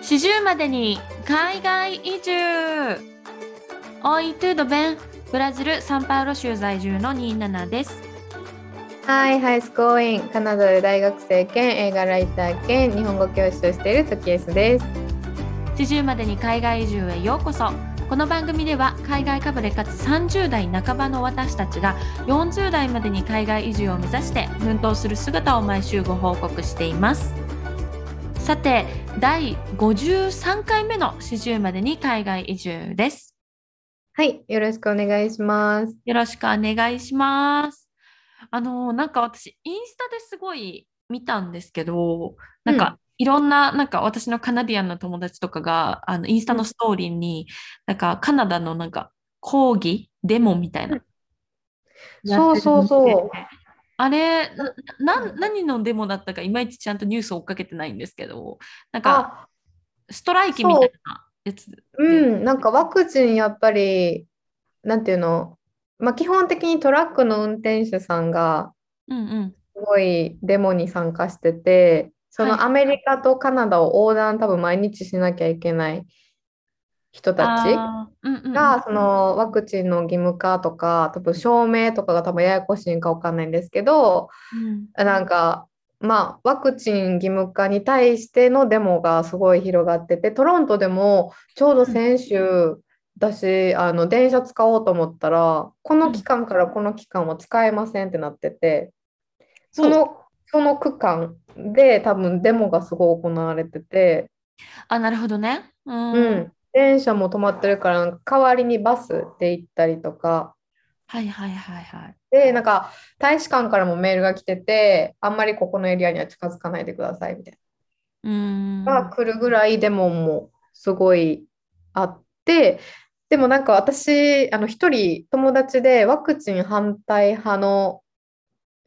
40までに海外移住 Oi, tudo bem? ブラジル・サンパウロ州在住の27です。Hi, High School in カナダで大学生兼映画ライター兼日本語教師をしているトキエスです。40までに海外移住へようこそ。この番組では海外かぶれかつ30代半ばの私たちが40代までに海外移住を目指して奮闘する姿を毎週ご報告しています。さて、第53回目の40までに海外移住です。はい、よろしくお願いします。よろしくお願いします。あの、なんか私、インスタですごい見たんですけど、なんか、いろんな、なんか私のカナディアンの友達とかが、あの、インスタのストーリーに、なんかカナダのなんか抗議、デモみたいな。そうそうそうあれ、な、な何のデモだったか、いまいちちゃんとニュースを追っかけてないんですけど、なんか、あ、ストライキみたいなやつ。う。ん、なんかワクチンやっぱり、なんていうの、まあ、基本的にトラックの運転手さんがうんうん。すごいデモに参加してて、そはい。のアメリカとカナダを横断多分毎日しなきゃいけない人たち？が、そのワクチンの義務化とか、多分証明とかが多分ややこしいんかわかんないんですけど、うん。なんか、まあ、ワクチン義務化に対してのデモがすごい広がってて、トロントでもちょうど先週、私、あの電車使おうと思ったら、この期間からこの期間は使えませんってなってて、その、その区間で多分デモがすごい行われてて、あ、なるほどね。うん。うん、電車も止まってるから、代わりにバスで行ったりとか、はいはいはいはい。で、なんか大使館からもメールが来てて、あんまりここのエリアには近づかないでくださいみたいうーん。な。が来るぐらいデモもすごいあって、でもなんか私、あの一人友達でワクチン反対派の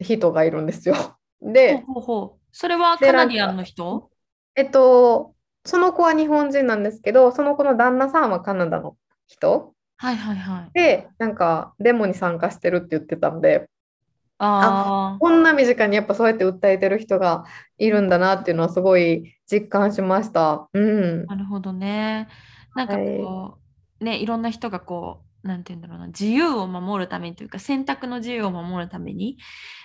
人がいるんですよ。で、ほうほう。それはでカナディアンの人？えっと、その子は日本人なんですけど、その子の旦那さんはカナダの人はいはいはい。で、なんかデモに参加してるって言ってたんで、あこんな身近にやっぱそうやって訴えてる人がいるんだなっていうのはすごい実感しました。うんあ、。なるほどね。なんかこう、ね、いろんな人がこう、なんて言うんだろうな、自由を守るためにというか、選択の自由を守るために、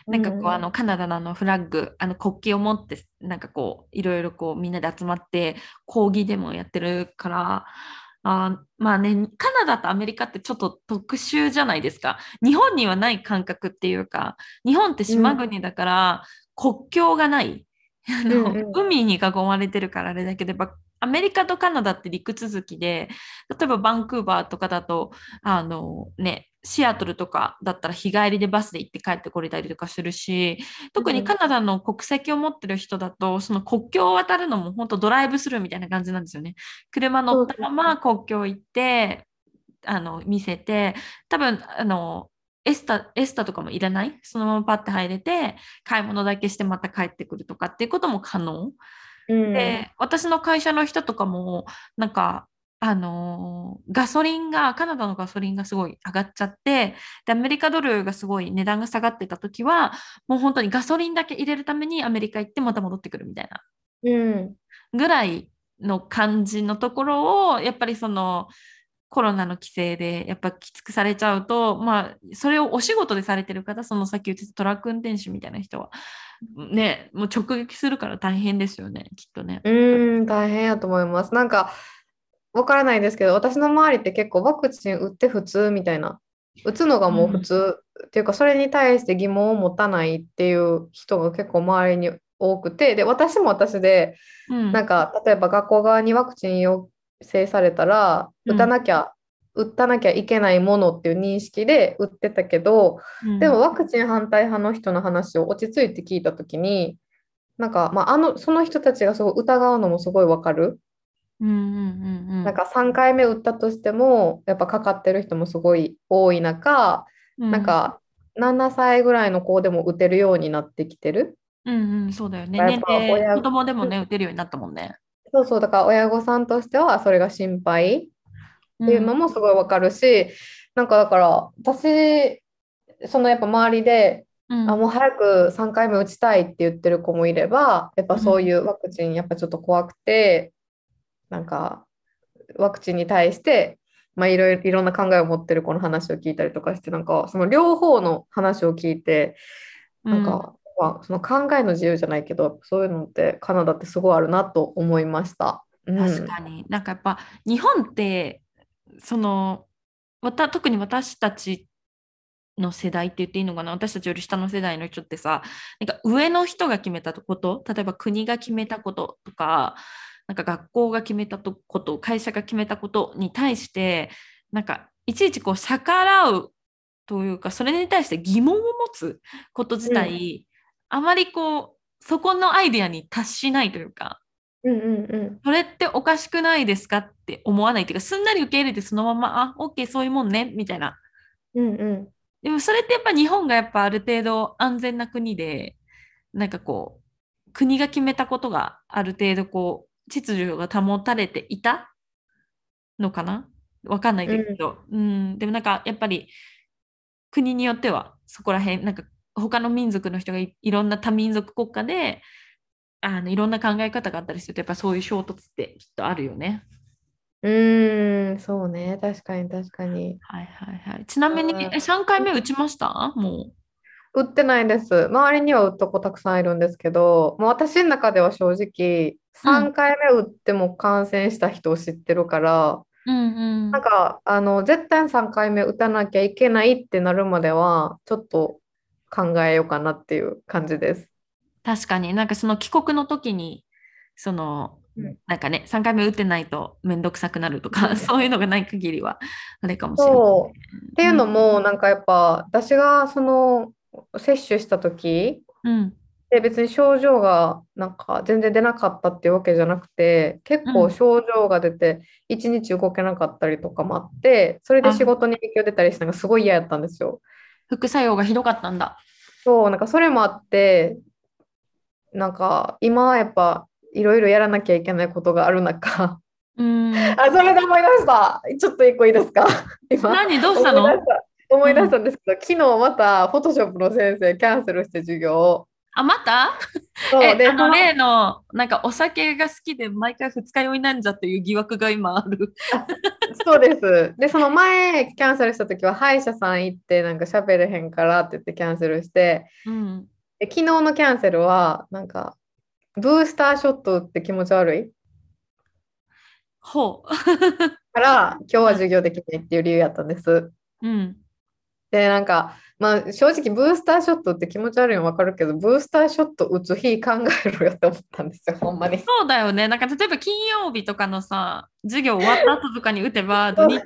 なんかこう、うんあの、カナダのあのフラッグ、あの国旗を持って、なんかこう、いろいろこう、みんなで集まって、抗議デモをやってるから、あーまあね、カナダとアメリカってちょっと特殊じゃないですか。日本にはない感覚っていうか、日本って島国だから国境がない。あのうんうん海に囲まれてるからあれだけど、やっぱアメリカとカナダって陸続きで、例えばバンクーバーとかだと、あのね、シアトルとかだったら日帰りでバスで行って帰ってこれたりとかするし、特にカナダの国籍を持ってる人だと、その国境を渡るのも本当ドライブスルーみたいな感じなんですよね。車乗ったまま国境行って、あの、見せて、多分、あの、エスタ、エスタとかもいらない？そのままパッて入れて、買い物だけしてまた帰ってくるとかっていうことも可能。うんで、私の会社の人とかも、なんか、あのーガソリンが、カナダのガソリンがすごい上がっちゃって、で、アメリカドルがすごい値段が下がってた時は、もう本当にガソリンだけ入れるためにアメリカ行ってまた戻ってくるみたいなうん。ぐらいの感じのところを、やっぱりその、コロナの規制でやっぱきつくされちゃうと、まあ、それをお仕事でされてる方、そのさっき言ってたトラック運転手みたいな人は、ね、もう直撃するから大変ですよね、きっとね。うん、大変やと思います。なんか、わからないですけど、私の周りって結構ワクチン打って普通みたいな、打つのがもう普通っていうか、それに対して疑問を持たないっていう人が結構周りに多くて、で、私も私で、うんなんか例えば学校側にワクチン要請されたらうん打たなきゃ、打たなきゃいけないものっていう認識で打ってたけど、うんでもワクチン反対派の人の話を落ち着いて聞いたときになんか、まあ、あのその人たちがすごい疑うのもすごいわかる。うんうんうんうんなんか3回目打ったとしてもやっぱかかってる人もすごい多い中、うんなんか7歳ぐらいの子でも打てるようになってきてる。うんうん、そうだよね。やっぱ年齢、親子供でもね、打てるようになったもんね。そうそうだから親御さんとしてはそれが心配っていうのもすごいわかるし、なんかだから私そのやっぱ周りで、うん。あもう早く3回目打ちたいって言ってる子もいればやっぱそういうワクチンやっぱちょっと怖くてなんかワクチンに対して、まあ、いろいろいろんな考えを持ってる子の話を聞いたりとかしてなんかその両方の話を聞いてなんか、まあ、その考えの自由じゃないけどそういうのってカナダってすごいあるなと思いました。うん、確かに。なんかやっぱ日本ってそのわた特に私たちの世代って言っていいのかな？私たちより下の世代の人ってさなんか上の人が決めたこと例えば国が決めたこととかなんか学校が決めたこと会社が決めたことに対してなんかいちいちこう逆らうというかそれに対して疑問を持つこと自体、あまりこうそこのアイデアに達しないというかうんうんうん。それっておかしくないですかって思わないっていうか、すんなり受け入れてそのまま、あ、OK、そういうもんね、みたいな。うんうん。でもそれってやっぱ日本がやっぱある程度安全な国で、なんかこう、国が決めたことがある程度こう、秩序が保たれていたのかな？わかんないですけど、うん、でもなんかやっぱり国によってはそこら辺、なんか他の民族の人がいいろんな多民族国家で、あのいろんな考え方があったりすると、やっぱそういう衝突ってきっとあるよね。うーん、そうね。確かに確かに。はいはいはい。ちなみに、うんえ3回目打ちました？も売ってないです。周りには売った子たくさんいるんですけど、もう私の中では正直、3回目打っても感染した人を知ってるから、う。うんうん。なんか、あの、絶対3回目打たなきゃいけないってなるまでは、ちょっと考えようかなっていう感じです。確かになんかその帰国の時に、その、うんなんかね、3回目打ってないとめんどくさくなるとか、うんそういうのがない限りは、あれかもしれない。そう。っていうのも、なんかやっぱ、私がその、接種した時、うん。で別に症状がなんか全然出なかったっていうわけじゃなくて結うん構症状が出て一日動けなかったりとかもあってそれであ仕事に影響出たりしたのがすごい嫌やったんですよ。副作用がひどかったんだ。そうなんかそれもあってなんか今はやっぱいろいろやらなきゃいけないことがある中。うん。あそれで思い出した。ちょっと一個いいですか。今。何どうしたの？思い出した。思い出したんですけど、昨日またフォトショップの先生キャンセルして授業を。あ、また？そう。え、であの例の、なんかお酒が好きで毎回二日酔いなんじゃっていう疑惑が今ある。そうです。で、その前キャンセルした時は歯医者さん行ってなんか喋れへんからって言ってキャンセルして、うん。で昨日のキャンセルはなんかブースターショット打って気持ち悪い？ほ から今日は授業できないっていう理由やったんです。う。うん。で、なんか、まあ正直ブースターショットって気持ち悪いの分かるけど、ブースターショット打つ日考えろよって思ったんですよ、ほんまに。そうだよね。なんか例えば金曜日とかのさ、授業終わった後とかに打てば、土日、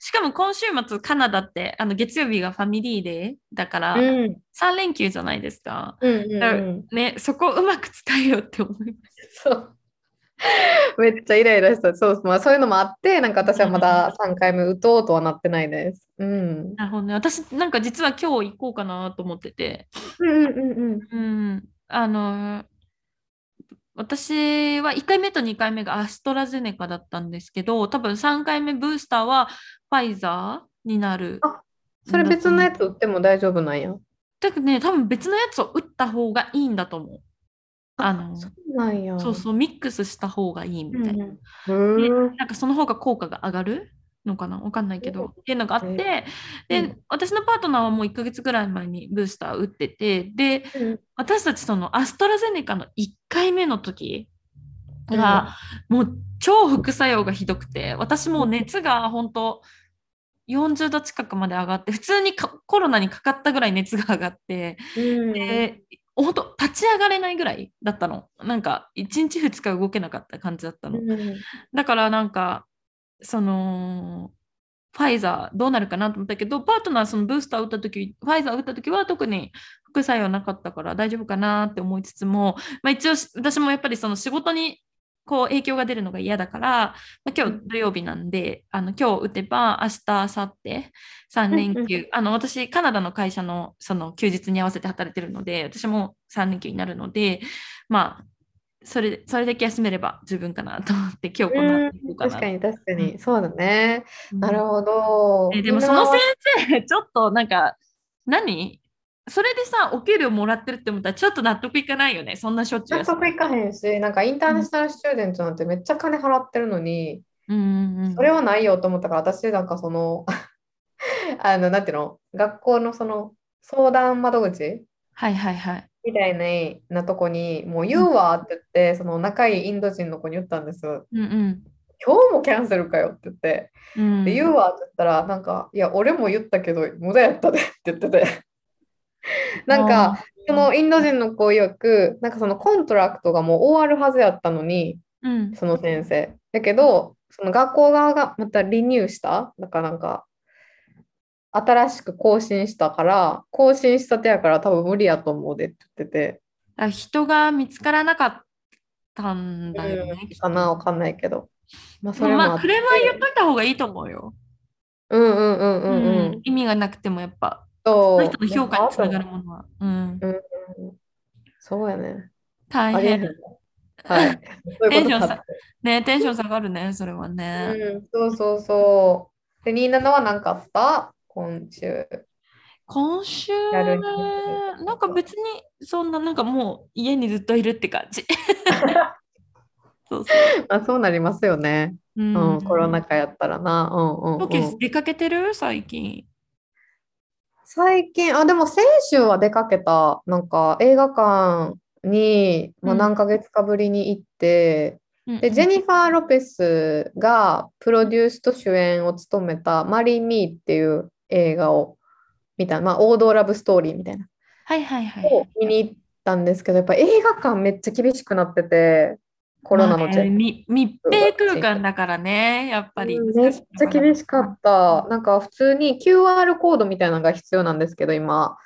しかも今週末カナダってあの月曜日がファミリーデーだから、うん、3連休じゃないですか。うん、うん。ね、そこをうまく使えよって思います。そう。めっちゃイライラした。そう、まあそういうのもあって、なんか私はまだ3回目打とうとはなってないです。うん。なるほどね。私なんか実は今日行こうかなと思ってて、うんうんうんうん。うん、あの、私は1回目と2回目がアストラゼネカだったんですけど、多分3回目ブースターはファイザーになる。あそれ別のやつ打っても大丈夫なんや。だけどね、多分別のやつを打った方がいいんだと思う。あの、そうなんや。そうそう、ミックスした方がいいみたいな。うんでうん。なんかその方が効果が上がるのかなわかんないけど、っていうのがあって、うでん、私のパートナーはもう1ヶ月ぐらい前にブースター打ってて、で、うん。私たちそのアストラゼネカの1回目の時が、もう超副作用がひどくて、私もう熱が本当40度近くまで上がって、普通にかコロナにかかったぐらい熱が上がって、うん。で、本当立ち上がれないぐらいだったの。なんか1日2日動けなかった感じだったの。うんだからなんか、その、ファイザーどうなるかなと思ったけど、パートナーそのブースター打った時、ファイザー打った時は特に副作用なかったから大丈夫かなって思いつつも、まあ、一応し私もやっぱりその仕事にこう影響が出るのが嫌だから、まあ、今日土曜日なんで、あの今日打てば明日、明後日3連うん休、あの私カナダの会社のその休日に合わせて働いてるので、私も3連休になるので、まあそれそれだけ休めれば十分かなと思って今日この後行こうかな確かに確かに。そうだね。うん。なるほど。えでもその先生、ちょっとなんか、何？それでさ、お給料もらってるって思ったらちょっと納得いかないよね。そんなしょっちゅう納。得いかへんし、なんかインターナショナルスチューデントなんてめっちゃ金払ってるのに、うんうんうんそれはないよと思ったから、私なんかその、あの、なんていうの、学校のその相談窓口はいはいはい。みたいなとこに、もう言うわって言って、その仲いいインド人の子に言ったんです。うんうん。今日もキャンセルかよって言って、うんで言うわって言ったら、なんか、いや、俺も言ったけど、無駄やったでって言ってて。なんか、そのインド人の子曰く、なんかその contract がもう終わるはずやったのに、うん、その先生。だけど、その学校側がまた renew した、だからなんか、新しく更新したから、更新したてやから多分無理やと思うでって言ってて、あ人が見つからなかったんだよね。うんかな、わかんないけど。まあ、そでもまあ、クレームは言っといた方がいいと思うよ。うんうんうんうんううんん。意味がなくてもやっぱ、その人の評価につながるものは。うん、うんそうやね。大変。。はい。そういうことかって。ねテンション下がるね、それはね。うん、そうそうそう。で、ニーナのは何かあった？今週。今週、なんか別にそんな、なんかもう家にずっといるって感じ。そうそあ、そうなりますよね。う。ううん、コロナ禍やったらな。うんうん、うん。出かけてる？最近。最近、あ、でも先週は出かけた。なんか映画館に、まあ、うん何ヶ月かぶりに行って、で、ジェニファー・ロペスがプロデュースと主演を務めたマリー・ミーっていう映画を見た、まあ、王道ラブストーリーみたいな。はいはいはい。を見に行ったんですけど、やっぱ映画館めっちゃ厳しくなってて、コロナのまあ。ねみ密閉空間だからね、やっぱりうんめっちゃ厳しかった。なんか普通に QR コードみたいなのが必要なんですけど、今。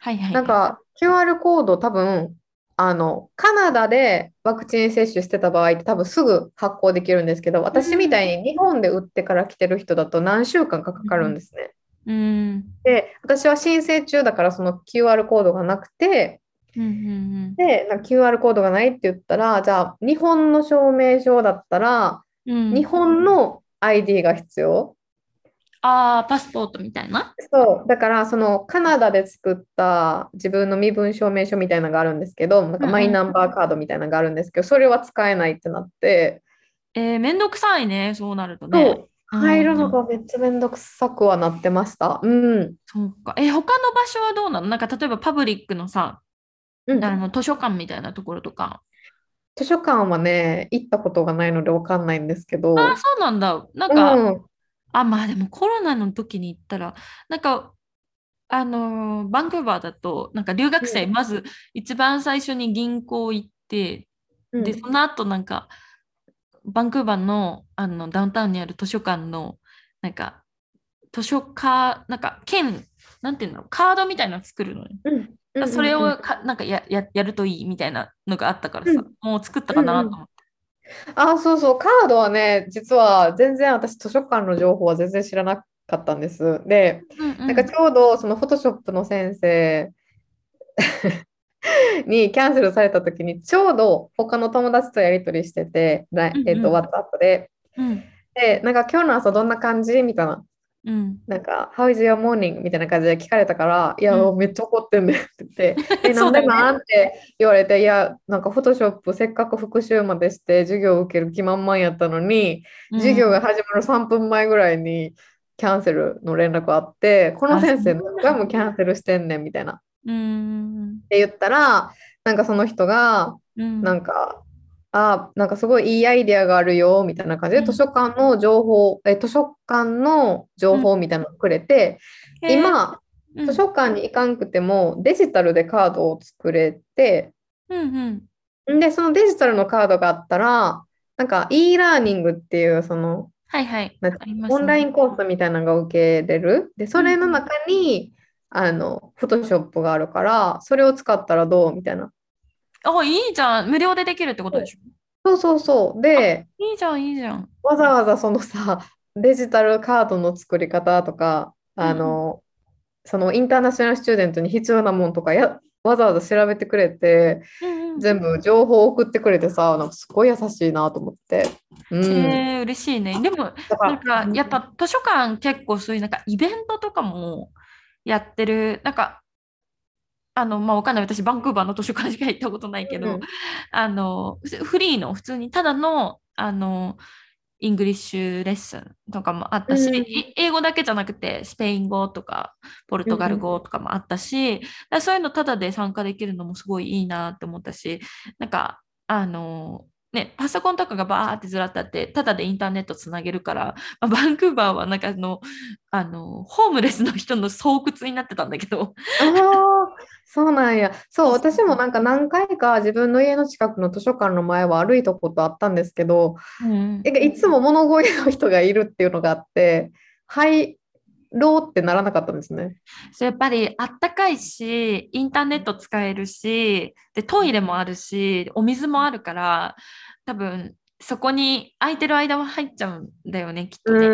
はいはい。なんか QR コード多分、あの、カナダでワクチン接種してた場合って多分すぐ発行できるんですけど、私みたいに日本で打ってから来てる人だと何週間かかかるんですね。うん。で、私は申請中だからその QR コードがなくて、うんうんで、なんか QR コードがないって言ったら、じゃあ日本の証明書だったら、うん。日本の ID が必要？ああ、パスポートみたいな？そう、だからそのカナダで作った自分の身分証明書みたいなのがあるんですけど、なんかマイナンバーカードみたいなのがあるんですけど、それは使えないってなって、えー、めんどくさいね、そうなるとそね。う、入るのがめっちゃめんどくさくはなってました。うん。そうか。え、他の場所はどうなの？なんか例えばパブリックのさ、うんあの図書館みたいなところとか。図書館はね、行ったことがないのでわかんないんですけど、ああ、そうなんだ。なんか、うん、あ、まあでもコロナの時に行ったら、なんか、あのーバンクーバーだと、なんか留学生、うんまず一番最初に銀行行って、うんで、その後なんか、バンクーバーのあのダウンタウンにある図書館の、なんか、図書カなんか、券、なんていうの、カードみたいなの作るのよ。うんうんそれうんをかなんかやややるといいみたいなのがあったからさ、うんもう作ったかなと思って。あ、そうそう、カードはね、実は全然私図書館の情報は全然知らなかったんです。で、うんうんなんかちょうどそのフォトショップの先生 にキャンセルされた時にちょうど他の友達とやり取りしてて、うんうんえっと、WhatsApp で。うんで、なんか今日の朝どんな感じ？みたいな。うん。なんか、How is your morning? みたいな感じで聞かれたから、いや、うん。めっちゃ怒ってんねって言って、え、そなでうんだよね。なんって言われて、いや、なんか、フォトショップせっかく復習までして授業を受ける気満々やったのに、授業が始まる3分前ぐらいにキャンセルの連絡あって、この先生何回もキャンセルしてんねんみたいな。っうん。て言ったら、なんかその人が、うん。なんか、あ、なんかすごいいいアイデアがあるよみたいな感じで、うん。図書館の情報、え、図書館の情報みたいなのをくれて、うん。図書館に行かんくてもデジタルでカードを作れて、うんうん。んで、そのデジタルのカードがあったら、なんか e ラーニングっていう、その、はいはい。ね。オンラインコースみたいなのが受けれる。で、それの中に、あの、フォトショップがあるから、それを使ったらどうみたいな。あ、いいじゃん。無料でできるってことでしょ？そうそうそう。で、いいじゃん、いいじゃん。わざわざそのさ、デジタルカードの作り方とか、あの、そのインターナショナルスチューデントに必要なもんとかや、わざわざ調べてくれて、うんうん全部情報を送ってくれてさ、なんかすごい優しいなと思って。うん。えー、嬉しいね。でも、なんか、やっぱ図書館結構そういうなんかイベントとかもやってる、なんか、あの、まあ、わかんない。私、バンクーバーの図書館しか行ったことないけど、うんあの、フリーの、普通に、ただの、あの、 English lesson とかもあったし、うんい英語だけじゃなくて、スペイン語とか、ポルトガル語とかもあったし、だからそういうのただで参加できるのもすごいいいなって思ったし、なんか、あの、ね、パソコンとかがバーってずらってあって、ただでインターネットつなげるから、まあ、バンクーバーはなんかあの、あの、ホームレスの人の巣窟になってたんだけど、ああ、そうなんや。そう、私もなんか何回か自分の家の近くの図書館の前は歩いたことあったんですけど、うん。えいつも物乞いの人がいるっていうのがあって、入ろうってならなかったんですね。そうやっぱりあったかいし、インターネット使えるし、でトイレもあるし、お水もあるから、多分そこに空いてる間は入っちゃうんだよね、きっとね。う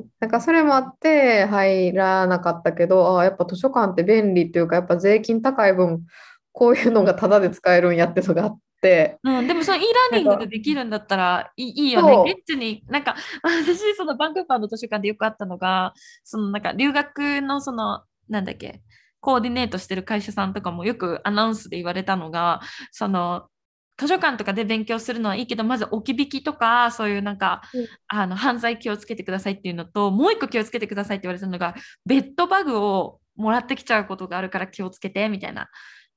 ん。なんかそれもあって入らなかったけど、ああ、やっぱ図書館って便利っていうか、やっぱ税金高い分、こういうのがタダで使えるんやってのがあって、うん、でもその e ラーニングでできるんだったらいいいいよね。現地に、なんか 私、そのバンクーバーの図書館でよくあったのが、そのなんか留学のその、なんだっけ、コーディネートしてる会社さんとかもよくアナウンスで言われたのが、その図書館とかで勉強するのはいいけど、まず置き引きとか、そういうなんか、うんあの犯罪気をつけてくださいっていうのと、もう一個気をつけてくださいって言われたのが、ベッドバグをもらってきちゃうことがあるから気をつけてみたいな。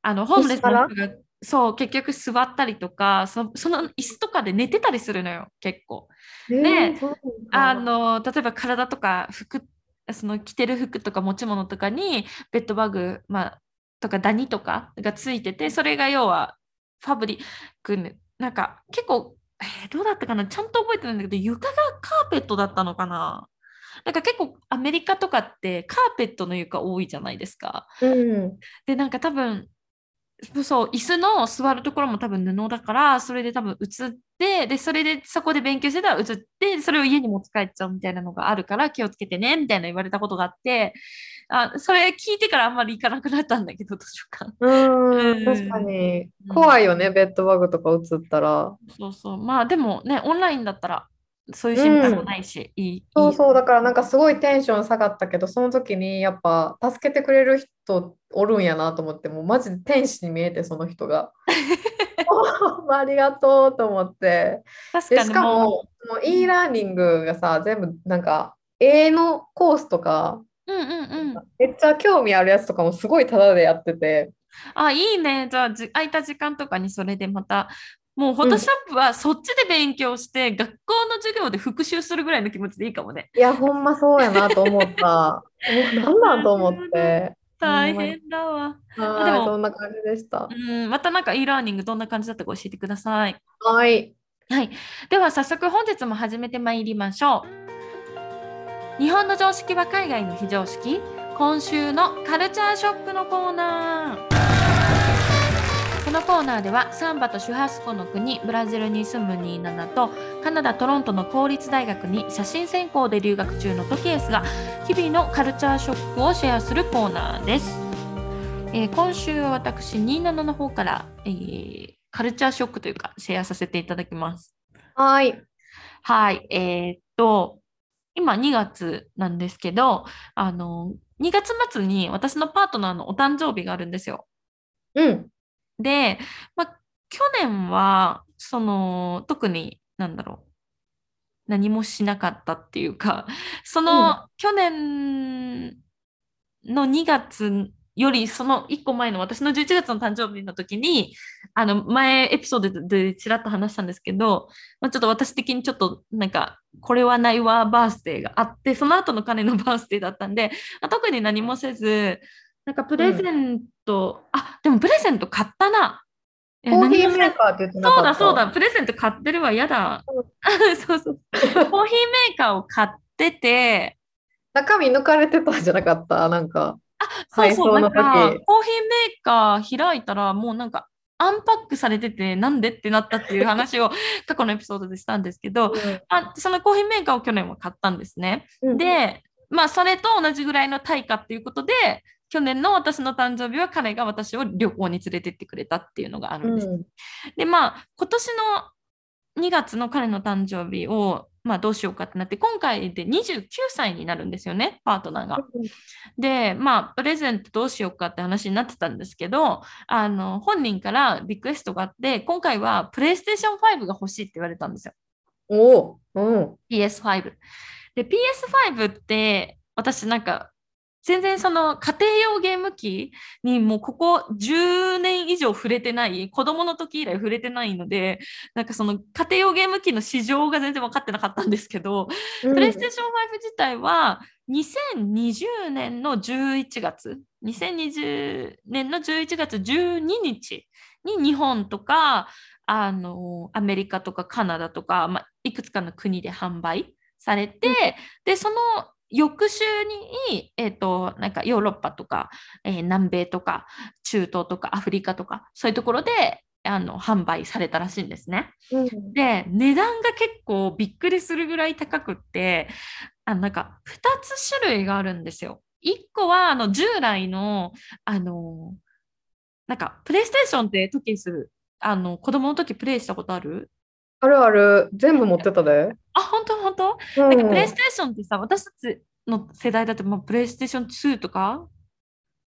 あのホームレスの人がそう結局座ったりとかそその椅子とかで寝てたりするのよ結構。えでーそうなんだあの例えば体とか服その着てる服とか持ち物とかにベッドバグ、まあ、とかダニとかがついててそれが要はファブリックになんか結構、えーどうだったかな？ちゃんと覚えてないんだけど床がカーペットだったのかな？なんか結構アメリカとかってカーペットの床多いじゃないですか。うん。でなんか多分そう椅子の座るところも多分布だからそれで多分映ってでそれでそこで勉強してたら映ってそれを家に持ち帰っちゃうみたいなのがあるから気をつけてねみたいな言われたことがあってあそれ聞いてからあんまり行かなくなったんだけど図書館うん、うん確かに。怖いよね、ベッドバグとか映ったら。そうそうまあでもねオンラインだったらそういう心配もないし、いいいいそうそう、だからなんかすごいテンション下がったけど、その時にやっぱ助けてくれる人おるんやなと思って、もうマジで天使に見えて、その人が。ありがとうと思って。で、確かにしかも、ももう e ラーニングがさ、全部なんか、絵のコースとか、ううんうんうん。めっちゃ興味あるやつとかもすごいタダでやってて、あいいね。じゃあじ空いた時間とかにそれでまたもうフォトショップはそっちで勉強して、学校の授業で復習するぐらいの気持ちでいいかもね。いや、ほんまそうやなと思った。もうなんなんと思って。大変だわ。はい、でもそんな感じでした。うん、またなんか e ラーニングどんな感じだったか教えてください。はい。はい。では早速本日も始めてまいりましょう。日本の常識は海外の非常識今週のカルチャーショックのコーナー。このコーナーではサンバとシュハスコの国ブラジルに住むニーナナとカナダ・トロントの公立大学に写真専攻で留学中のトキエスが日々のカルチャーショックをシェアするコーナーです。えー今週は私ニーナナの方から、えーカルチャーショックというかシェアさせていただきます。はい。はい、えーっと、今2月なんですけど、あの、2月末に私のパートナーのお誕生日があるんですよ。うん。で、まあ、去年は、その、特に、なんだろう、何もしなかったっていうか、その、去年の2月より、その1個前の私の11月の誕生日の時に、あの、前エピソードでちらっと話したんですけど、まあ、ちょっと私的にちょっと、なんか、これはないわバースデーがあって、その後の彼のバースデーだったんで、まあ、特に何もせず、なんかプレゼント、あ、でもプレゼント買ったな。コーヒーメーカーって言ってなそうかった？だそうだ、プレゼント買ってるわ、やだ。そうそう。コーヒーメーカーを買ってて、中身抜かれてたんじゃなかった？なんか。そうそう、なんか、コーヒーメーカー開いたら、もうなんか、アンパックされてて、なんでってなったっていう話を 過去のエピソードでしたんですけど、あそのコーヒーメーカーを去年は買ったんですね。うん、で、まあ、それと同じぐらいの対価っていうことで、去年の私の誕生日は彼が私を旅行に連れてってくれたっていうのがあるんです。うん、で、まあ、今年の2月の彼の誕生日をまあ、どうしようかってなって、今回で29歳になるんですよね、パートナーが。で、まあ、プレゼントどうしようかって話になってたんですけど、あの本人からリクエストがあって、今回はプレイステーション5が欲しいって言われたんですよ。おお、PS5。で、PS5 って、私なんか全然その家庭用ゲーム機にもうここ10年以上触れてない、子供の時以来触れてないので、なんかその家庭用ゲーム機の市場が全然分かってなかったんですけど、うん、プレイステーション5自体は2020年の11月、2020年の11月12日に日本とか、あのアメリカとかカナダとか、まあ、いくつかの国で販売されて、うん、でその翌週に、えーと、なんかヨーロッパとか、えー、南米とか中東とかアフリカとかそういうところであの販売されたらしいんですね。うん、で値段が結構びっくりするぐらい高くってあのなんか2つ種類があるんですよ。1個はあの従来のあのなんかプレイステーションって時するあの子供の時プレイしたことある？あるある。全部持ってたで。あ、本当本当、うん、なんかプレイステーションってさ、私たちの世代だと、まあ、プレイステーション2とか？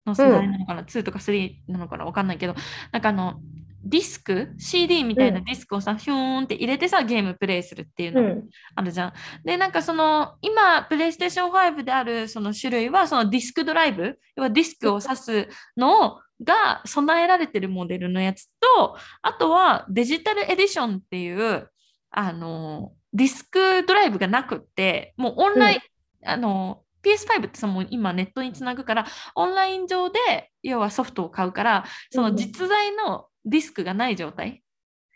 の世代なのかな、うん、2とか3なのかな？わかんないけど、なんかあの、ディスク？CD みたいなディスクをさ、うん、ヒューンって入れてさゲームプレイするっていうのあるじゃん。うん、でなんかその今プレイステーション5であるその種類はそのディスクドライブ？要はディスクを挿すのをが備えられてるモデルのやつと、あとはデジタルエディションっていう、あの、ディスクドライブがなくって、もうオンライン、うん、あの、PS5 ってさ、もう今ネットにつなぐから、オンライン上で、要はソフトを買うから、その実在のディスクがない状態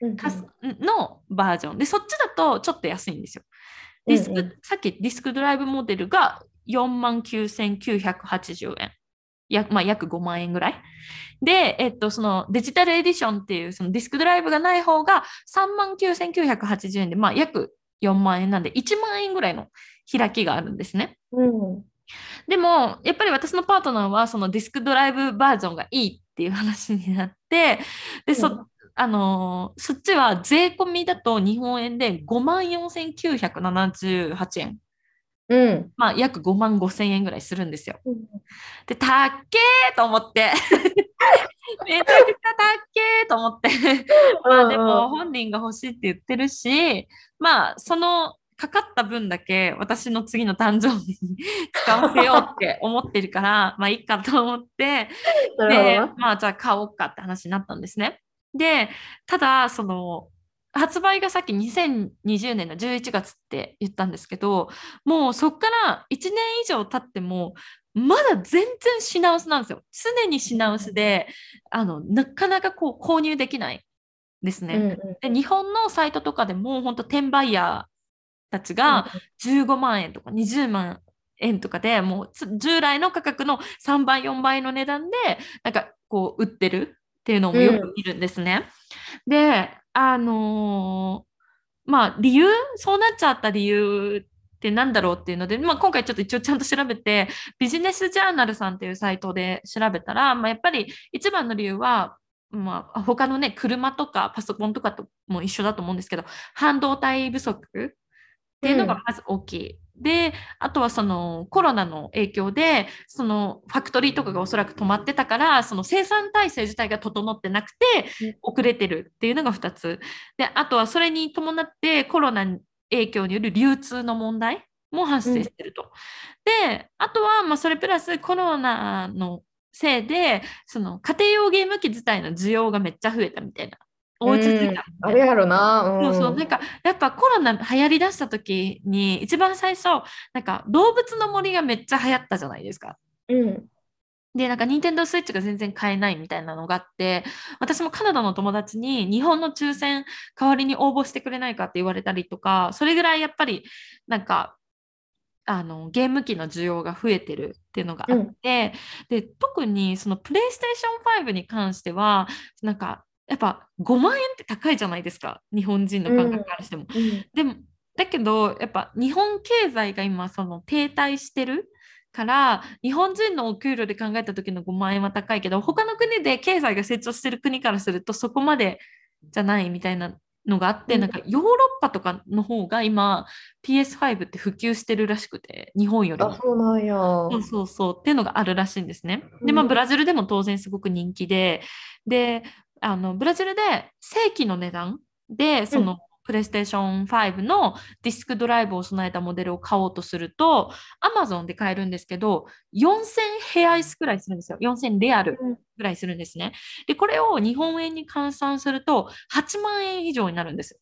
のバージョン。で、そっちだとちょっと安いんですよ。ディスク、さっきディスクドライブモデルが49,980円。やまあ、約5万円ぐらい。で、えっと、そのデジタルエディションっていうそのディスクドライブがない方が3万9980円で、まあ、約4万円なんで1万円ぐらいの開きがあるんですね。うん、でも、やっぱり私のパートナーはそのディスクドライブバージョンがいいっていう話になって、で、そ、うん、あのそっちは税込みだと日本円で5万4978円。うん、まあ、約5万5千円ぐらいするんですよ。うん、で、たっけーと思って。めちゃくちゃたっけーと思って。まあでも本人が欲しいって言ってるし、まあそのかかった分だけ私の次の誕生日に使わせようって思ってるから、まあいいかと思って、で、まあじゃあ買おうかって話になったんですね。で、ただ、その、発売がさっき2020年の11月って言ったんですけどもうそこから1年以上経ってもまだ全然品薄なんですよ。常に品薄であのなかなかこう購入できないですね、うんうん、で日本のサイトとかでも本当転売ヤーたちが15万円とか20万円とかでもう従来の価格の3倍4倍の値段でなんかこう売ってるっていうのもよく見るんですね。うん、であのー、まあ理由そうなっちゃった理由って何だろうっていうので、まあ、今回ちょっと一応ちゃんと調べてビジネスジャーナルさんっていうサイトで調べたら、まあ、やっぱり一番の理由はまあ、他のね、車とかパソコンとかとも一緒だと思うんですけど、半導体不足っていうのがまず大きい。で、あとはそのコロナの影響で、そのファクトリーとかがおそらく止まってたから、その生産体制自体が整ってなくて、遅れてるっていうのが2つ。で、あとはそれに伴ってコロナ影響による流通の問題も発生してると。うん、で、あとはまあそれプラスコロナのせいで、その家庭用ゲーム機自体の需要がめっちゃ増えたみたいなおうち時間、あれやろな、うん、そう。そうなんかやっぱコロナ流行りだした時に一番最初なんか動物の森がめっちゃ流行ったじゃないですか。うん、でなんか任天堂スイッチが全然買えないみたいなのがあって私もカナダの友達に日本の抽選代わりに応募してくれないかって言われたりとかそれぐらいやっぱりなんかあのゲーム機の需要が増えてるっていうのがあって、うん、で特にそのプレイステーション5に関してはなんかやっぱ5万円って高いじゃないですか日本人の感覚からしても。うんうん、でもだけどやっぱ日本経済が今その停滞してるから日本人のお給料で考えた時の5万円は高いけど他の国で経済が成長してる国からするとそこまでじゃないみたいなのがあって、うんなんかヨーロッパとかの方が今 PS5 って普及してるらしくて、日本よりもあ、。そうなんや。そうそうそうっていうのがあるらしいんですね。で、まあ、うんブラジルでも当然すごく人気で、で、あのブラジルで正規の値段で、その、プレイステーション5のディスクドライブを備えたモデルを買おうとすると、Amazon で買えるんですけど、4000ヘアイスくらいするんですよ。4000レアルうんくらいするんですね。で、これを日本円に換算すると8万円以上になるんです。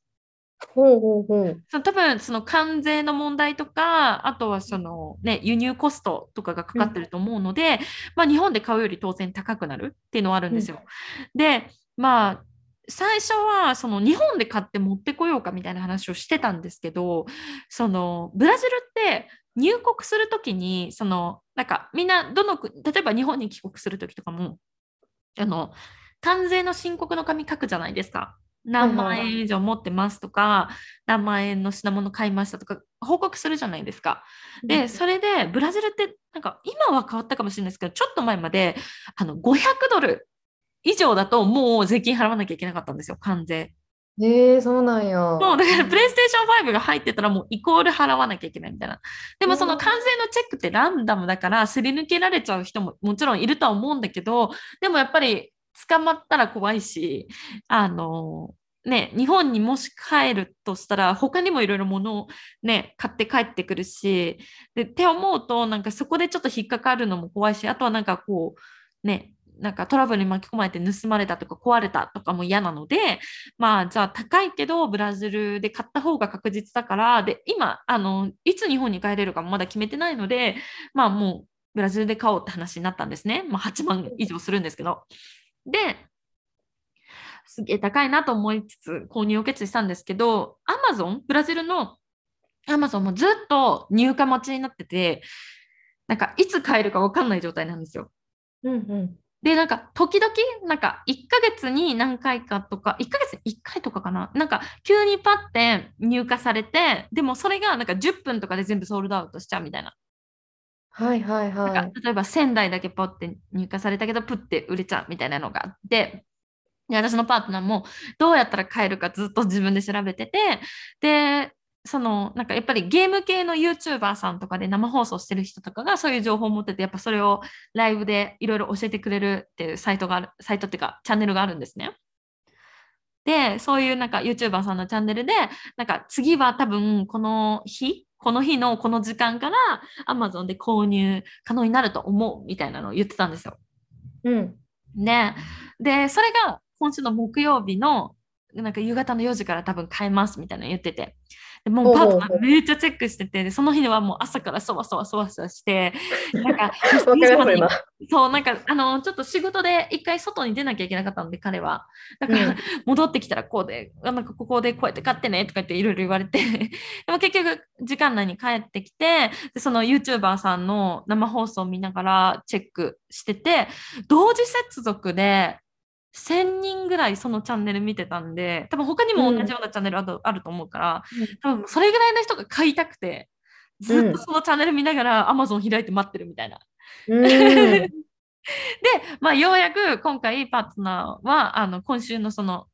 ほうほうほう。その多分その関税の問題とか、あとはその、ね、輸入コストとかがかかってると思うので、まあ、日本で買うより当然高くなるっていうのはあるんですよ。で、まあ、最初はその日本で買って持ってこようかみたいな話をしてたんですけど、そのブラジルって入国するときに、そのなんかみんなどの国、例えば日本に帰国するときとかも、あの関税の申告の紙書くじゃないですか。何万円以上持ってますとか、何万円の品物買いましたとか報告するじゃないですか。で、それでブラジルってなんか今は変わったかもしれないですけど、ちょっと前まであの500ドル以上だともう税金払わなきゃいけなかったんですよ、関税。ええそうなんや。もうだからプレイステーション5が入ってたらもうイコール払わなきゃいけないみたいな。でもその関税のチェックってランダムだからすり抜けられちゃう人ももちろんいるとは思うんだけど、でもやっぱり捕まったら怖いし、あの、ね、日本にもし帰るとしたら他にもいろいろ物をね、買って帰ってくるし、で、って思うとなんかそこでちょっと引っかかるのも怖いし、あとはなんかこう、ね、なんかトラブルに巻き込まれて盗まれたとか壊れたとかも嫌なので、まあじゃあ高いけどブラジルで買った方が確実だから、で、今、あの、いつ日本に帰れるかもまだ決めてないので、まあもうブラジルで買おうって話になったんですね。まあ8万以上するんですけど。で、すげえ高いなと思いつつ購入を決意したんですけど、アマゾン、ブラジルのアマゾンもずっと入荷待ちになってて、なんかいつ買えるか分かんない状態なんですよ。うんうん。で、なんか、時々、なんか、1ヶ月に何回かとか、1ヶ月に1回とかかな、なんか、急にパッて入荷されて、でもそれがなんか10分とかで全部ソールドアウトしちゃうみたいな。はいはいなんかはい。例えば仙台だけポッて入荷されたけど、プッて売れちゃうみたいなのがあって、で私のパートナーもどうやったら買えるかずっと自分で調べてて、で、そのなんかやっぱりゲーム系の YouTuber さんとかで生放送してる人とかがそういう情報を持ってて、やっぱそれをライブでいろいろ教えてくれるっていうサイトがある、サイトっていうかチャンネルがあるんですね。で、そういうなんか YouTuber さんのチャンネルで、なんか次は多分この日、この日のこの時間から Amazon で購入可能になると思うみたいなのを言ってたんですよ。うん。ね。で、それが今週の木曜日のなんか夕方の4時から多分買えますみたいなの言ってて。でもうパートナーめっちゃチェックしてて、でその日はもう朝からそわそわそわそわして、なんか。そう、なんか、あの、ちょっと仕事で一回外に出なきゃいけなかったので、彼は。だから、うん戻ってきたらこうで、あなんかここでこうやって買ってねとか言っていろいろ言われて、でも結局、時間内に帰ってきて、でその YouTuber さんの生放送を見ながらチェックしてて、同時接続で、1000人ぐらいそのチャンネル見てたんで、多分他にも同じようなチャンネルある,、あると思うから、多分それぐらいの人が買いたくて、ずっとそのチャンネル見ながら Amazon 開いて待ってるみたいな。うん。で、まあ、ようやく今回パートナーはあの今週のその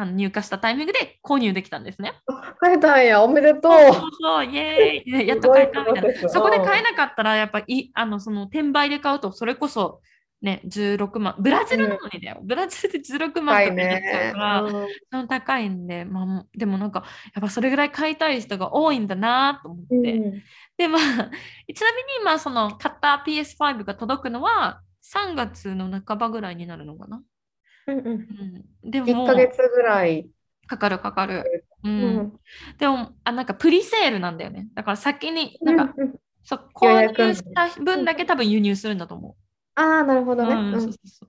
あの入荷したタイミングで購入できたんですね。買えたんや、おめでとう。そうそう、イエーイ、ね やっと買えたみたいな。そこで買えなかったら、やっぱりあのその転売で買うと、それこそ、ね、16万、ブラジルなのにだよ。ブラジルで16万とかになっちゃねうから、うん高いんで、まあ、でもなんか、やっぱそれぐらい買いたい人が多いんだなと思って。うんで、まあ、ちなみに、まあ、その買った PS5 が届くのは3月の半ばぐらいになるのかな。うんうんうん、でも、1ヶ月ぐらい。かかるかかる。う。うんんでも、あ、なんかプリセールなんだよね。だから先に、なんか、うんうんそう予購約入した分だけ多分輸入するんだと思ああ、なるほう。どね。うん、うんそうそうそう。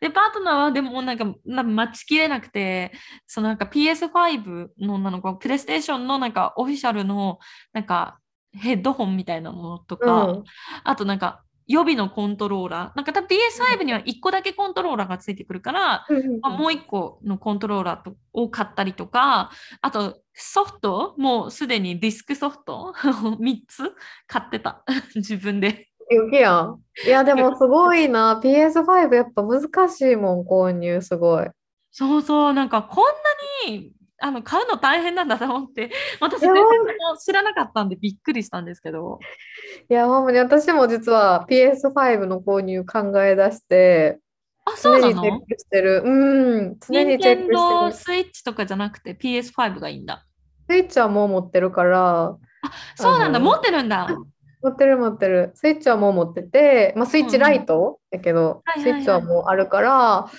で、パートナーはでもなんか、なんか待ちきれなくて、そのなんか PS5 のなのか、プレイステーションのなんかオフィシャルのなんかヘッドホンみたいなものとか、うんあとなんか予備のコントローラー、なんか多分 PS5 には1個だけコントローラーがついてくるから、うんまあ、もう1個のコントローラーとを買ったりとか、あとソフト、もうすでにディスクソフト 3つ買ってた、自分で。ゆきやん。いや、でも すごいな。PS5 やっぱ難しいもん、購入すごい。そうそう、なんかこんなにあの買うの大変なんだと思って、私全然知らなかったんでびっくりしたんですけど。いや、ほんまに私も実は PS5 の購入考え出して、あ、そうなの？常にチェックしてる。うん、常にチェックしてる。スイッチとかじゃなくて PS5 がいいんだ。スイッチはもう持ってるから、そうなんだ、持ってるんだ。持ってる持ってる。スイッチはもう持ってて、まあ、スイッチライトだけど、スイッチはもうあるから、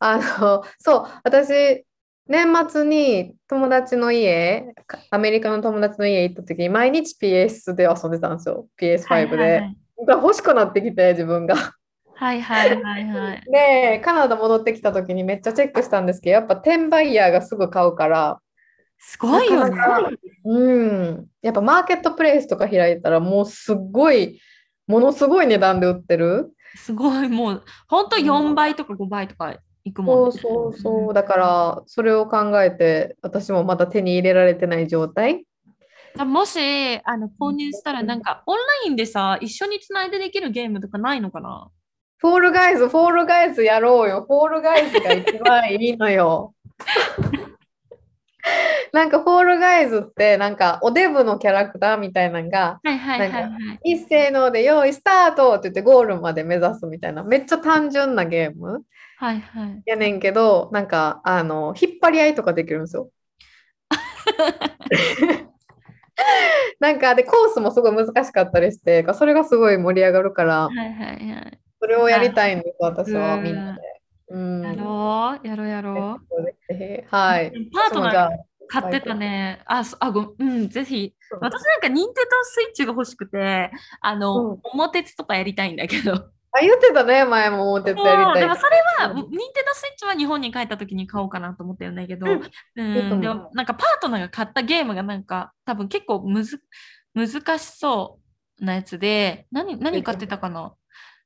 あの、そう、私、年末に友達の家、かアメリカの友達の家行った時に毎日 PS で遊んでたんですよ。PS5 はいはいはで。い欲しくなってきて、自分が。はいはいはいはい。で、カナダ戻ってきた時にめっちゃチェックしたんですけど、やっぱ転売ヤーがすぐ買うから、すごいよね。うん、やっぱマーケットプレイスとか開いたらもうすっごい、ものすごい値段で売ってる？すごい、もう、ほんと4倍とか5倍とかいくもんね。そうそうそう。だから、それを考えて、私もまだ手に入れられてない状態。もし、あの、購入したら、なんか、オンラインでさ、一緒につないでできるゲームとかないのかな？フォールガイズ、フォールガイズやろうよ。フォールガイズが一番いいのよ。なんかフォールガイズってなんかおデブのキャラクターみたいなのがはいはいはいはい。一斉ので用意スタートって言ってゴールまで目指すみたいなめっちゃ単純なゲームはいはい。やねんけどなんかあの引っ張り合いとかできるんですよ。なんかでコースもすごい難しかったりしてそれがすごい盛り上がるからはいはいはい。それをやりたいんです私はうんみんなで。うん。やろうやろうやろう。ぜ。ひはい。パートナー買ってたね。あ、そあごうん、ぜひ。う。ん私なんか、ニンテンドースイッチが欲しくて、あの、うん。桃鉄とかやりたいんだけど。あ言ってたね前も思ってたやりたいそうでもそれは、うんニンテンスイッチは日本に帰った時に買おうかなと思ってるんだけど、うん。うんでもなんかパートナーが買ったゲームがなんか多分結構むず難しそうなやつで、何、何買ってたかな？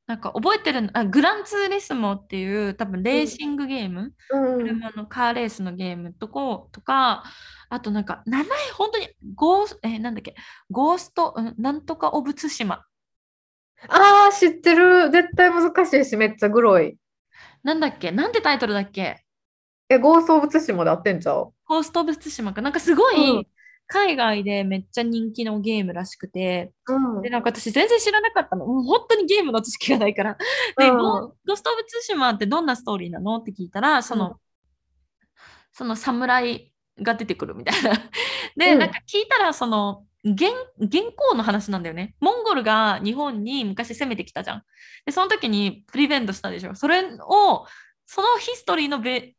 なんか覚えてるのあ、グランツーリスモっていう多分レーシングゲーム、うん車のカーレースのゲームとことか、あとなんか名前本当にゴース、えーなんだっけ、ゴースト、うんなんとかオブツシマ。ああ、知ってる。絶対難しいし、めっちゃグロい。なんだっけ？なんてタイトルだっけ？え、ゴースト・オブ・ツシマで合ってんちゃう？ゴースト・オブ・ツシマか。なんかすごういん海外でめっちゃ人気のゲームらしくて、うんで、なんか私全然知らなかったの。もう本当にゲームの知識がないから。で、うんゴスト・オブ・ツシマってどんなストーリーなの？って聞いたら、その、その侍が出てくるみたいな。で、うんなんか聞いたら、その、現現行の話なんだよね。モンゴルが日本に昔攻めてきたじゃん。で、その時にプリベントしたでしょ。それを、そのヒストリーのベ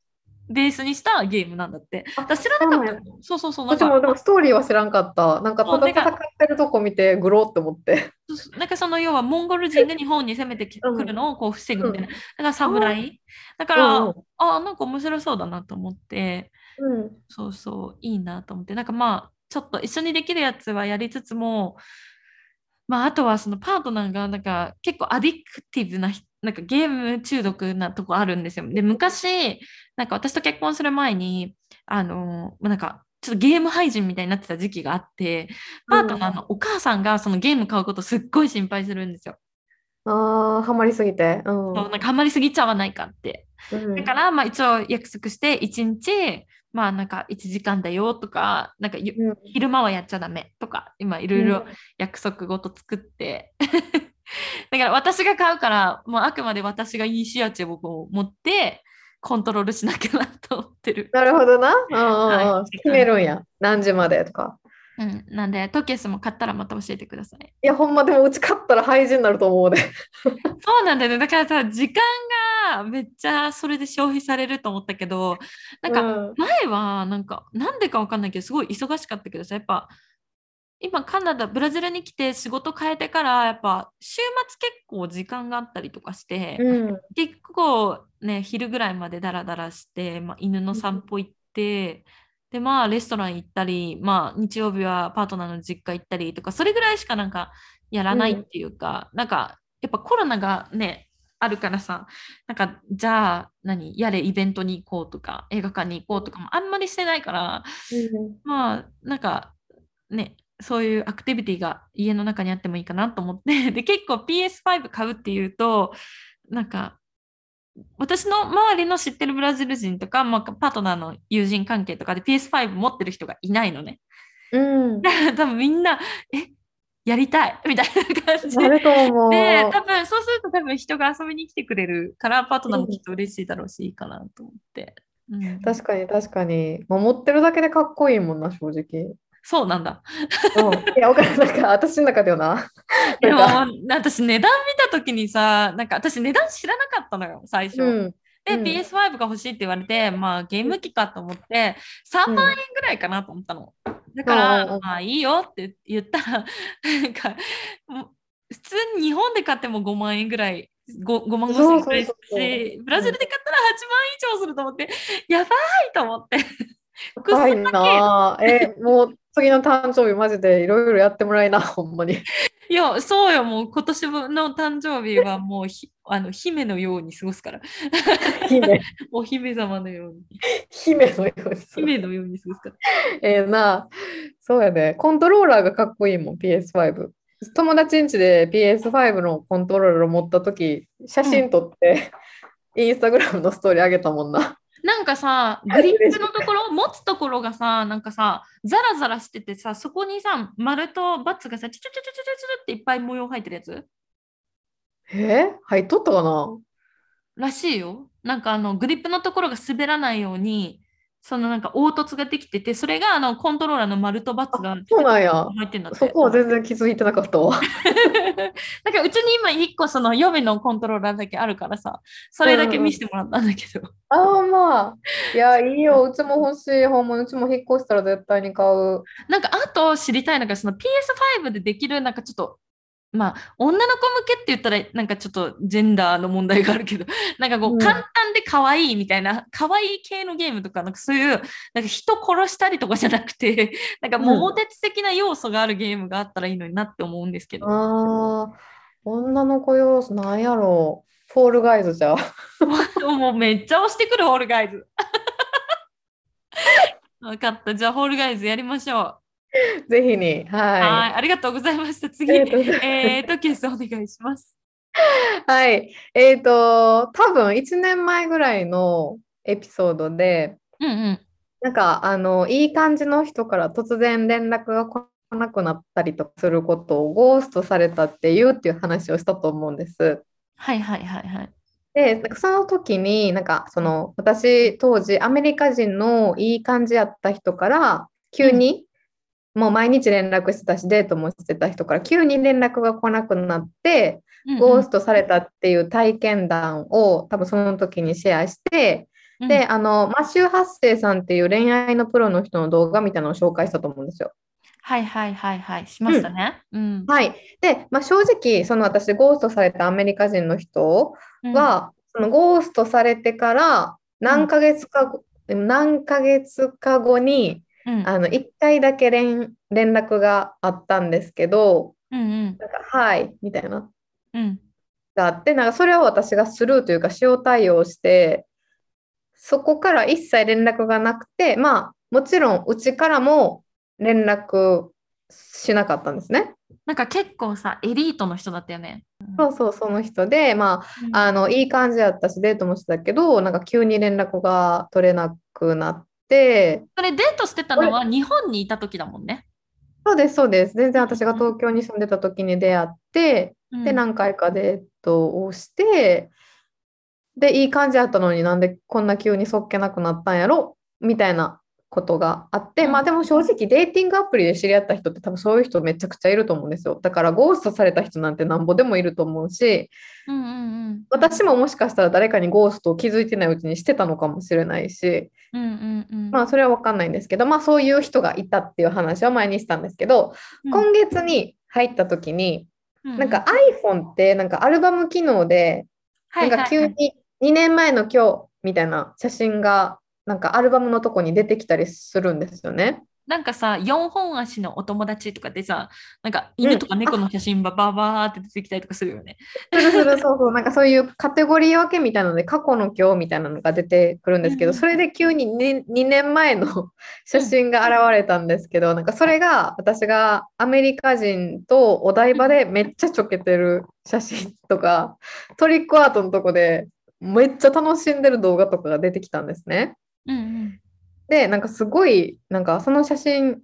ベースにしたゲームなんだって。だから知らなかったそうの。そうそう私もでか、もストーリーは知らんかった。なんかただ戦ってるとこ見てグロって思って。なんかその要はモンゴル人が日本に攻めてくるのをこう防ぐみたいな。うんだから侍。だから、うんあ、なんか面白そうだなと思って、うんそうそう、いいなと思って。なんかまあ、ちょっと一緒にできるやつはやりつつも、まあ、あとはそのパートナーがなんか結構アディクティブな人、なんかゲーム中毒なとこあるんですよ。で、昔、なんか私と結婚する前に、あの、なんかちょっとゲーム配信みたいになってた時期があって、パートナーのお母さんがそのゲーム買うことすっごい心配するんですよ。ああ、ハマりすぎて。うんそうなんかハマりすぎちゃわないかって。うんだから、まあ一応約束して、1日、まあなんか1時間だよとか、なんかゆうん昼間はやっちゃダメとか、今いろいろ約束ごと作って。だから私が買うから、もうあくまで私がイニシアチブを持って、コントロールしなきゃなと思ってる。なるほどな。決めるんや。何時までとか。うん、なんで、トケスも買ったらまた教えてください。いや、ほんまでもうち勝ったら廃人になると思うで。そうなんだよね。だからさ、時間がめっちゃそれで消費されると思ったけど、なんか、うん前はなんかなんでかわかんないけどすごい忙しかったけどさやっぱ今カナダブラジルに来て仕事変えてからやっぱ週末結構時間があったりとかして、うん結構ね昼ぐらいまでダラダラして、まあ、犬の散歩行って、でまあレストラン行ったりまあ日曜日はパートナーの実家行ったりとかそれぐらいしかなんかやらないっていうか、なんかやっぱコロナがねあるからさなんかじゃあ何やれイベントに行こうとか映画館に行こうとかもあんまりしてないからまあなんかねそういうアクティビティが家の中にあってもいいかなと思って。で結構 PS5 買うっていうとなんか私の周りの知ってるブラジル人とか、まあ、パートナーの友人関係とかで PS5 持ってる人がいないのね。うん。多分みんな、え、やりたいみたいな感じなると思う。で、多分そうすると多分人が遊びに来てくれるから、パートナーもきっと嬉しいだろうし、いいかなと思って。うん、確かに確かに。まあ持ってるだけでかっこいいもんな、正直。そうなんだ。うん、いや、わかる。なんか、私の中ではな。でも私値段見た時にさ、なんか私値段知らなかったのよ、最初。うん。で、うん PS5 が欲しいって言われて、まあゲーム機かと思って、3万円ぐらいかなと思ったの。だから、まあいいよって言ったら、なんか、普通に日本で買っても5万円ぐらい、5, 5万5千円ぐらいし、ブラジルで買ったら8万以上すると思って、やばいと思って。高いな。え、もう次の誕生日マジでいろいろやってもらいな、ほんまに。いや、そうよ、もう今年の誕生日はもうひ あの姫のように過ごすから、姫、お姫様のように、姫のように。姫のように過ごすから。ええな、そうやね。コントローラーがかっこいいもん、PS5。友達ん家で PS5 のコントローラーを持ったとき、写真撮って、インスタグラムのストーリー上げたもんな。なんかさ、グリップのところ、持つところがさ、なんかさ、ザラザラしててさ、そこにさ、丸とバツがさ、チュチュチュチュチュチュっていっぱい模様入ってるやつ？え？入っとったかな？らしいよ。なんかあの、グリップのところが滑らないように、そのなんか凹凸ができてて、それがあのコントローラーの丸とバツがそうなんや。入ってんだって。そこは全然気づいてなかったわ。なんかうちに今1個その予備のコントローラーだけあるからさ、それだけ見せてもらったんだけど。ああ、まあ。いや、いいよ。うちも欲しい。ほんま、うちも引っ越したら絶対に買う。なんかあと知りたいのが、その PS5 でできるなんかちょっと、まあ女の子向けって言ったらなんかちょっとジェンダーの問題があるけど、なんかこううん簡単で可愛いみたいな、可愛い系のゲームとか、なんかそういう、なんか人殺したりとかじゃなくて、なんか桃鉄的な要素があるゲームがあったらいいのになって思うんですけど。ああ、女の子要素なんやろう。フォールガイズじゃ。もうめっちゃ押してくる、ホールガイズ。分かった。じゃあ、ホールガイズやりましょう。ぜひに。は。はいありがとうございました。い。次、えーと、ケースお願いします。はい。えっと、多分1年前ぐらいのエピソードで、うんうん。なんか、あの、いい感じの人から突然連絡が来なくなったりとかすることをゴーストされたっていうっていう話をしたと思うんです。はいはいはいはい。で、その時に、なんかその私当時アメリカ人のいい感じやった人から急に、もう毎日連絡してたしデートもしてた人から急に連絡が来なくなって、うんうんゴーストされたっていう体験談を多分その時にシェアして、うんで、あの、マシュー・ハッセイさんっていう恋愛のプロの人の動画みたいなのを紹介したと思うんですよ。はいはいはいはい。しましたね。うん。はい。で、まあ、正直、その私、ゴーストされたアメリカ人の人うん、は、そのゴーストされてから何ヶ月か後、何ヶ月か後に、うんあの、1回だけ連、連絡があったんですけど、うんうんなんか、はい、みたいな、うん。があって、なんかそれを私がスルーというか、塩対応して、そこから一切連絡がなくて、まあ、もちろん、うちからも連絡しなかったんですね。なんか結構さ、エリートの人だったよね。そうそう、その人で、まあ、あの、いい感じやったし、デートもしてたけど、なんか急に連絡が取れなくなって、それデートしてたのは日本にいた時だもんね。そうです、そうです。全然私が東京に住んでた時に出会って、うんで、何回かデートをして、で、いい感じやったのになんでこんな急にそっけなくなったんやろ？みたいなことがあって、うんまあでも正直デーティングアプリで知り合った人って多分そういう人めちゃくちゃいると思うんですよ。だからゴーストされた人なんてなんぼでもいると思うし、うんうんうん。私ももしかしたら誰かにゴーストを気づいてないうちにしてたのかもしれないし、うんうんうん。まあそれは分かんないんですけど、まあそういう人がいたっていう話を前にしたんですけど、うん今月に入った時に、うなんか iPhone ってなんかアルバム機能で、はいなんか急に2年前の今日みたいな写真がなんかアルバムのとこに出てきたりするんですよね。なんかさ、4本足のお友達とかでさ、なんか犬とか猫の写真ばばばーって出てきたりとかするよね。するするそうそうなんかそういうカテゴリー分けみたいなので過去の今日みたいなのが出てくるんですけど、うんそれで急に 2, 2年前の写真が現れたんですけど、なんかそれが私がアメリカ人とお台場でめっちゃちょけてる写真とかトリックアートのとこでめっちゃ楽しんでる動画とかが出てきたんですね。うんうんで、なんかすごい、なんかその写真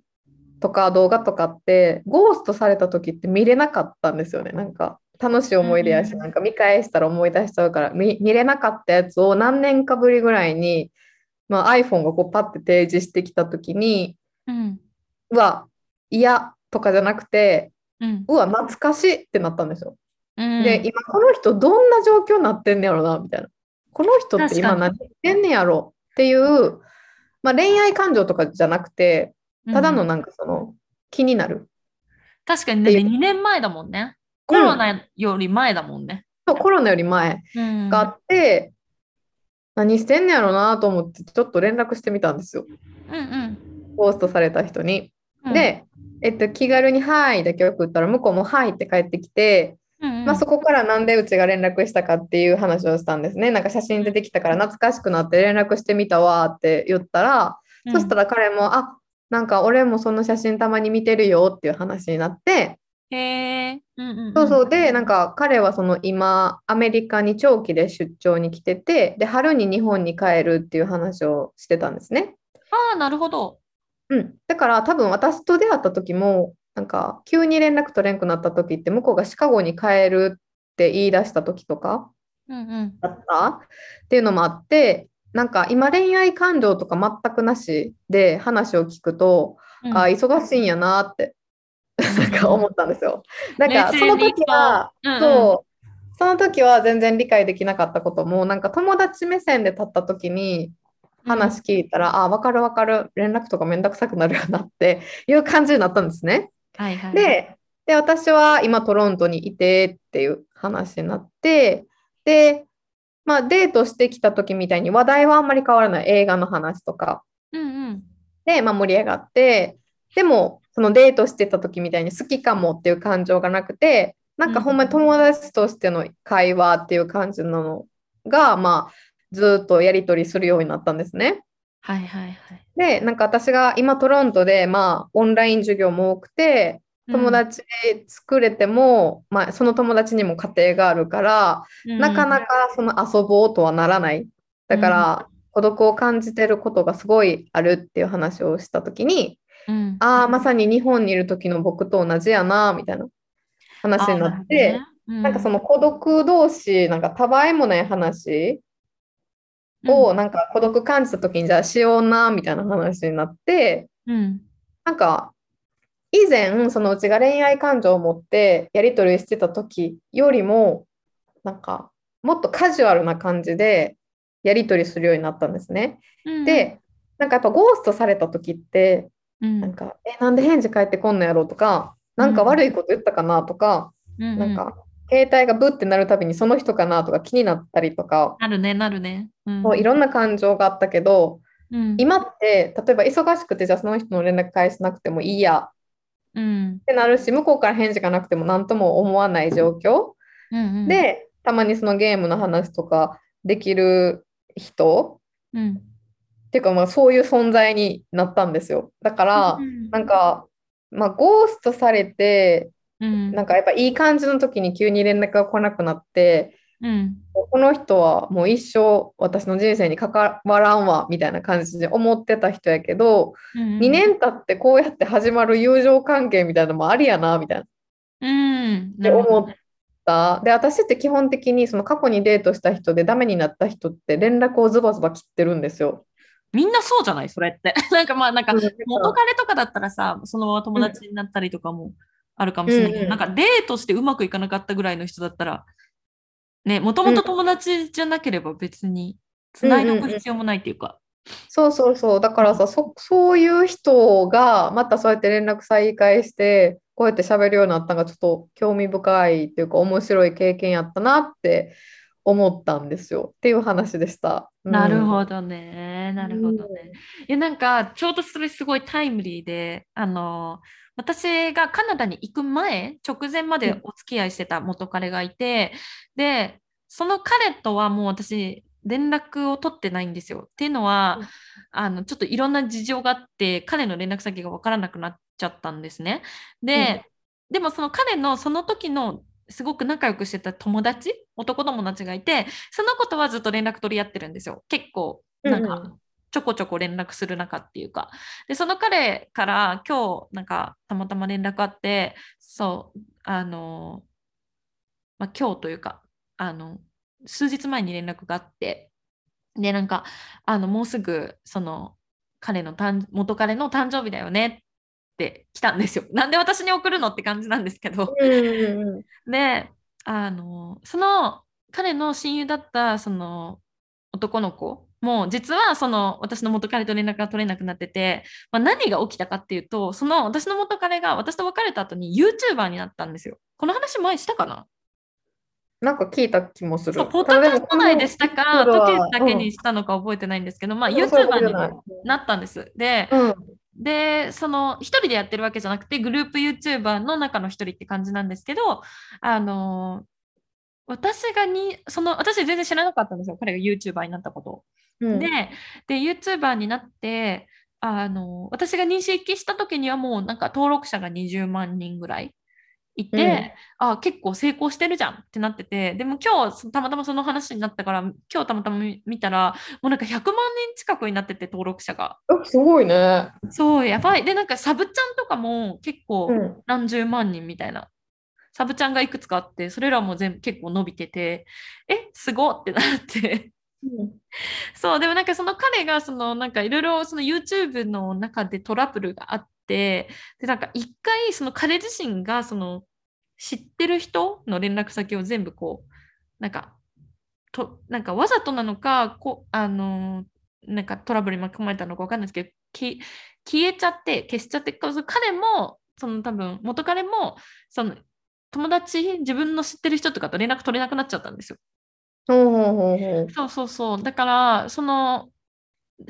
とか動画とかって、ゴーストされた時って見れなかったんですよね。なんか楽しい思い出やし、うんなんか見返したら思い出しちゃうから、見、見れなかったやつを何年かぶりぐらいに、まあ、iPhone がこうパッて提示してきた時に、うんうわ、嫌とかじゃなくて、うんうわ、懐かしいってなったんですよ。うんで、今この人どんな状況になってんねやろな、みたいな。この人って今何してんねやろっていう、まあ、恋愛感情とかじゃなくて、ただのうんなんかその気になる。確かにね、2年前だもんね。コロナより前だもんね。そうコロナより前うんがあって、何してんねやろなと思ってちょっと連絡してみたんですよ。うんうんポーストされた人に。うん、で、えっと、気軽に「はい」だけ送ったら向こうも「はい」って返ってきて、うんうんまあ、そこからなんでうちが連絡したかっていう話をしたんですね。なんか写真出てきたから懐かしくなって連絡してみたわって言ったら、そしたら彼も、あ、なんか俺もその写真たまに見てるよっていう話になって、へえ、うんうんうんそうそうで、なんか彼はその今、アメリカに長期で出張に来てて、で、春に日本に帰るっていう話をしてたんですね。ああ、なるほど。うん。だから多分私と出会った時も、なんか急に連絡取れんくなった時って、向こうがシカゴに帰るって言い出した時とか、うんうん。だった？っていうのもあって、なんか今恋愛感情とか全くなしで話を聞くと、うん。あ忙しいんやなってなんか思ったんですよ。なんかその時は、うんうん。そう。その時は全然理解できなかったこともなんか友達目線で立った時に話聞いたら、あ分かる分かる。連絡とかめんどくさくなるよなっていう感じになったんですね。はいはい。で、で、私は今トロントにいてっていう話になって、で、まあデートしてきた時みたいに話題はあんまり変わらない映画の話とかうんうんで、まあ、盛り上がって、でもそのデートしてた時みたいに好きかもっていう感情がなくて、なんかほんまに友達としての会話っていう感じなのが、まあずっとやり取りするようになったんですね。はいはいはい。で、なんか私が今トロントで、まあオンライン授業も多くて、友達作れても、まあ、その友達にも家庭があるから、うん、なかなかその遊ぼうとはならない。だから、孤独を感じてることがすごいあるっていう話をしたときに、うん、ああ、まさに日本にいる時の僕と同じやな、みたいな話になって、なん。かその、の孤独同士、なんかたわいもない話を、なんか孤独感じた時に、じゃあしような、みたいな話になって、うん。なんか、以前、そのうちが恋愛感情を持ってやり取りしてた時よりも、なんか、もっとカジュアルな感じでやり取りするようになったんですね。うん、で、なんかやっぱゴーストされた時って、うん、なんか、え、なんで返事返ってこんのやろうとか、なんか悪いこと言ったかなとか、うん、なんか、携帯がブッてなるたびにその人かなとか気になったりとか、なるね、なるね。うん。もういろんな感情があったけど、うん、今って、例えば忙しくて、じゃあその人の連絡返しなくてもいいやうん。ってなるし、向こうから返事がなくても何とも思わない状況。うんうん、で、たまにそのゲームの話とかできる人うん、っていうか、まあ、そういう存在になったんですよ。だから、なんか、まあ、ゴーストされて、うん、なんかやっぱいい感じの時に急に連絡が来なくなって、うん、この人はもう一生私の人生に関わらんわみたいな感じで思ってた人やけど、うん、2年経ってこうやって始まる友情関係みたいなのもありやなみたいな。うん、って思った。で、私って基本的にその過去にデートした人でダメになった人って連絡をズバズバ切ってるんですよ。みんなそうじゃない？それって。なんかまあなんかうん元彼とかだったらさ、そのまま友達になったりとかもあるかもしれないけど、うんうんなんかデートしてうまくいかなかったぐらいの人だったら、ね、もともと友達じゃなければ別に繋いでおく必要もないっていうか。そうそうそう。だからさ、そ、そういう人がまたそうやって連絡再開して、こうやって喋るようになったのがちょっと興味深いっていうか面白い経験やったなって思ったんですよっていう話でした。うんなるほどね。なるほどね。いや、なんか、ちょうどそれすごいタイムリーで、あの、私がカナダに行く前、直前までお付き合いしてた元彼がいて、で、その彼とはもう私、連絡を取ってないんですよ。っていうのは、うん。あの、ちょっといろんな事情があって、彼の連絡先がわからなくなっちゃったんですね。で、でもその彼のその時のすごく仲良くしてた友達男友達がいてその子とはずっと連絡取り合ってるんですよ。結構なんか、うんうんちょこちょこ連絡する中っていうかでその彼から今日なんかたまたま連絡あってそうあの、まあ、今日というかあの数日前に連絡があってでなんかあのもうすぐその彼の誕元彼の誕生日だよねって来たんですよ。なんで私に送るのって感じなんですけど。であのその彼の親友だったその男の子も実はその私の元彼と連絡が取れなくなってて、まあ、何が起きたかっていうとその私の元彼が私と別れた後に YouTuber になったんですよ。この話前したかな？なんか聞いた気もする。ポッドキャスト内でしたか、時だけにしたのか覚えてないんですけど、まあ、うんそういうこと YouTuber になったんです。で、うんで、その一人でやってるわけじゃなくて、グループ YouTuber の中の一人って感じなんですけど、あの、私がに、その、私全然知らなかったんですよ、彼が YouTuber になったことを。うんで、で、YouTuber になって、あの、私が認識した時にはもうなんか登録者が20万人ぐらいいて、あ、結構成功してるじゃんってなってて、でも今日たまたまその話になったから、今日たまたま見見たら、もうなんか100万人近くになってて、登録者が。あすごいね。そう、やばい。で、なんかサブちゃんとかも結構うん何十万人みたいな。サブちゃんがいくつかあって、それらも全部結構伸びてて、え、すごってなって。そう、でもなんかその彼がそのなんかいろいろその YouTube の中でトラブルがあって、で、なんか一回その彼自身がその知ってる人の連絡先を全部こう、なんか、と、なんかわざとなのか、こあの、なんかトラブルに巻き込まれたのかわかんないですけど、消えちゃって、消しちゃって、彼も、その多分元彼も、その友達、自分の知ってる人とかと連絡取れなくなっちゃったんですよ。ほうほうほうほうそうそうそう。だから、その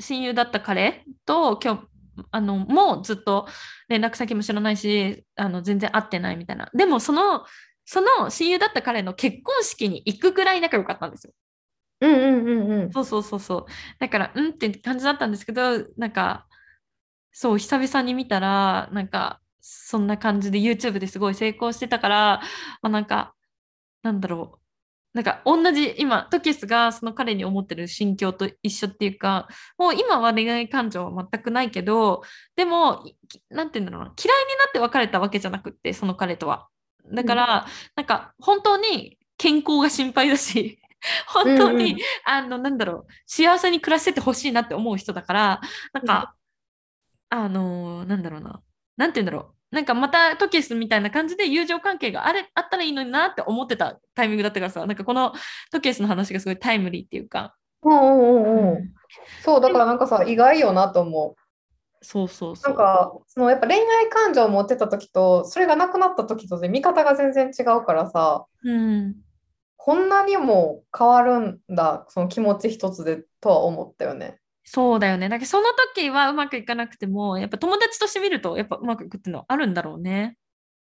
親友だった彼と今日、あの、もうずっと連絡先も知らないし、あの、全然会ってないみたいな。でも、その、その親友だった彼の結婚式に行くぐらい仲良かったんですよ。うんうんうんうん。そうそうそうそう。だから、うんって感じだったんですけど、なんか、そう、久々に見たら、なんか、そんな感じで YouTube ですごい成功してたから、まあ、なんか、なんだろう。なんか同じ今トキスがその彼に思ってる心境と一緒っていうかもう今は恋愛感情は全くないけどでもいなんて言うんだろうな嫌いになって別れたわけじゃなくってその彼とは。だから、なんか本当に健康が心配だし 本当に、うんうん。あのなんだろう幸せに暮らしててほしいなって思う人だからなんか、あのなんだろうななんて言うんだろうなんかまたトキスみたいな感じで友情関係があれあったらいいのになって思ってたタイミングだったからさなんかこのトキスの話がすごいタイムリーっていうか、うんうんうんうん。そう、だからなんかさ、意外よなと思そうそうう。そうなんか、そのやっぱ恋愛感情を持ってた時と、それがなくなった時とで見方が全然違うからさ、うんこんなにも変わるんだ、その気持ち一つでとは思ったよね。そうだよね。なんかその時はうまくいかなくてもやっぱ友達として見るとやっぱうまくいくっていうのはあるんだろうね。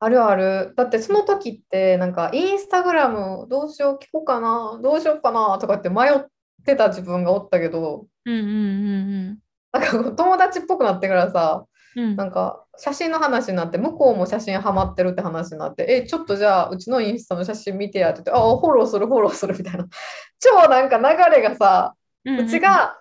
あるある。だってその時って、なんかインスタグラムどうしよう、聞こうかな、どうしようかなとかって迷ってた自分がおったけど、うんうんうんなんかこう友達っぽくなってからさ、うん。うんなんか写真の話になって、向こうも写真ハマってるって話になって、え、ちょっとじゃあうちのインスタの写真見てやってて、あ、フォローする、フォローするみたいな。超なんか流れがさ、うんうん。うちが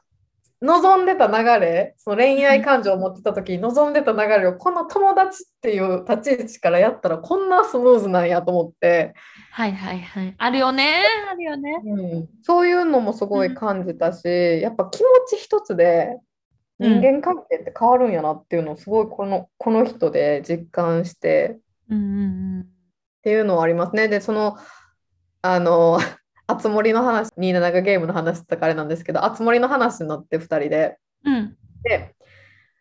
望んでた流れ、その恋愛感情を持ってた時に望んでた流れをこんな友達っていう立ち位置からやったらこんなスムーズなんやと思って、はいはいはい。あるよねあるよね。うん、そういうのもすごい感じたし、やっぱ気持ち一つで人間関係って変わるんやなっていうのをすごいこの、この人で実感してうんうん。っていうのはありますね。で、その、あの、あつ森の話、27ゲームの話とかあれなんですけど、あつ森の話になって2人で、うんうんで、